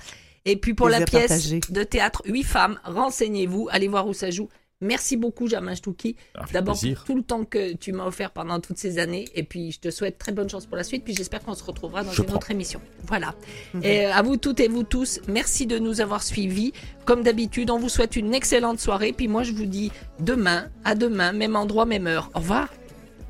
Speaker 1: Et puis, pour la pièce
Speaker 2: partagé.
Speaker 1: de théâtre Huit femmes, renseignez-vous, allez voir où ça joue. Merci beaucoup, Jamin Stouki.
Speaker 4: Fait
Speaker 1: D'abord, tout le temps que tu m'as offert pendant toutes ces années. Et puis, je te souhaite très bonne chance pour la suite. Puis, j'espère qu'on se retrouvera dans
Speaker 4: Je
Speaker 1: une
Speaker 4: prends.
Speaker 1: autre émission. Voilà. Et euh, à vous toutes et vous tous, merci de nous avoir suivis. Comme d'habitude, on vous souhaite une excellente soirée. Puis, moi, je vous dis demain, à demain, même endroit, même heure. Au revoir.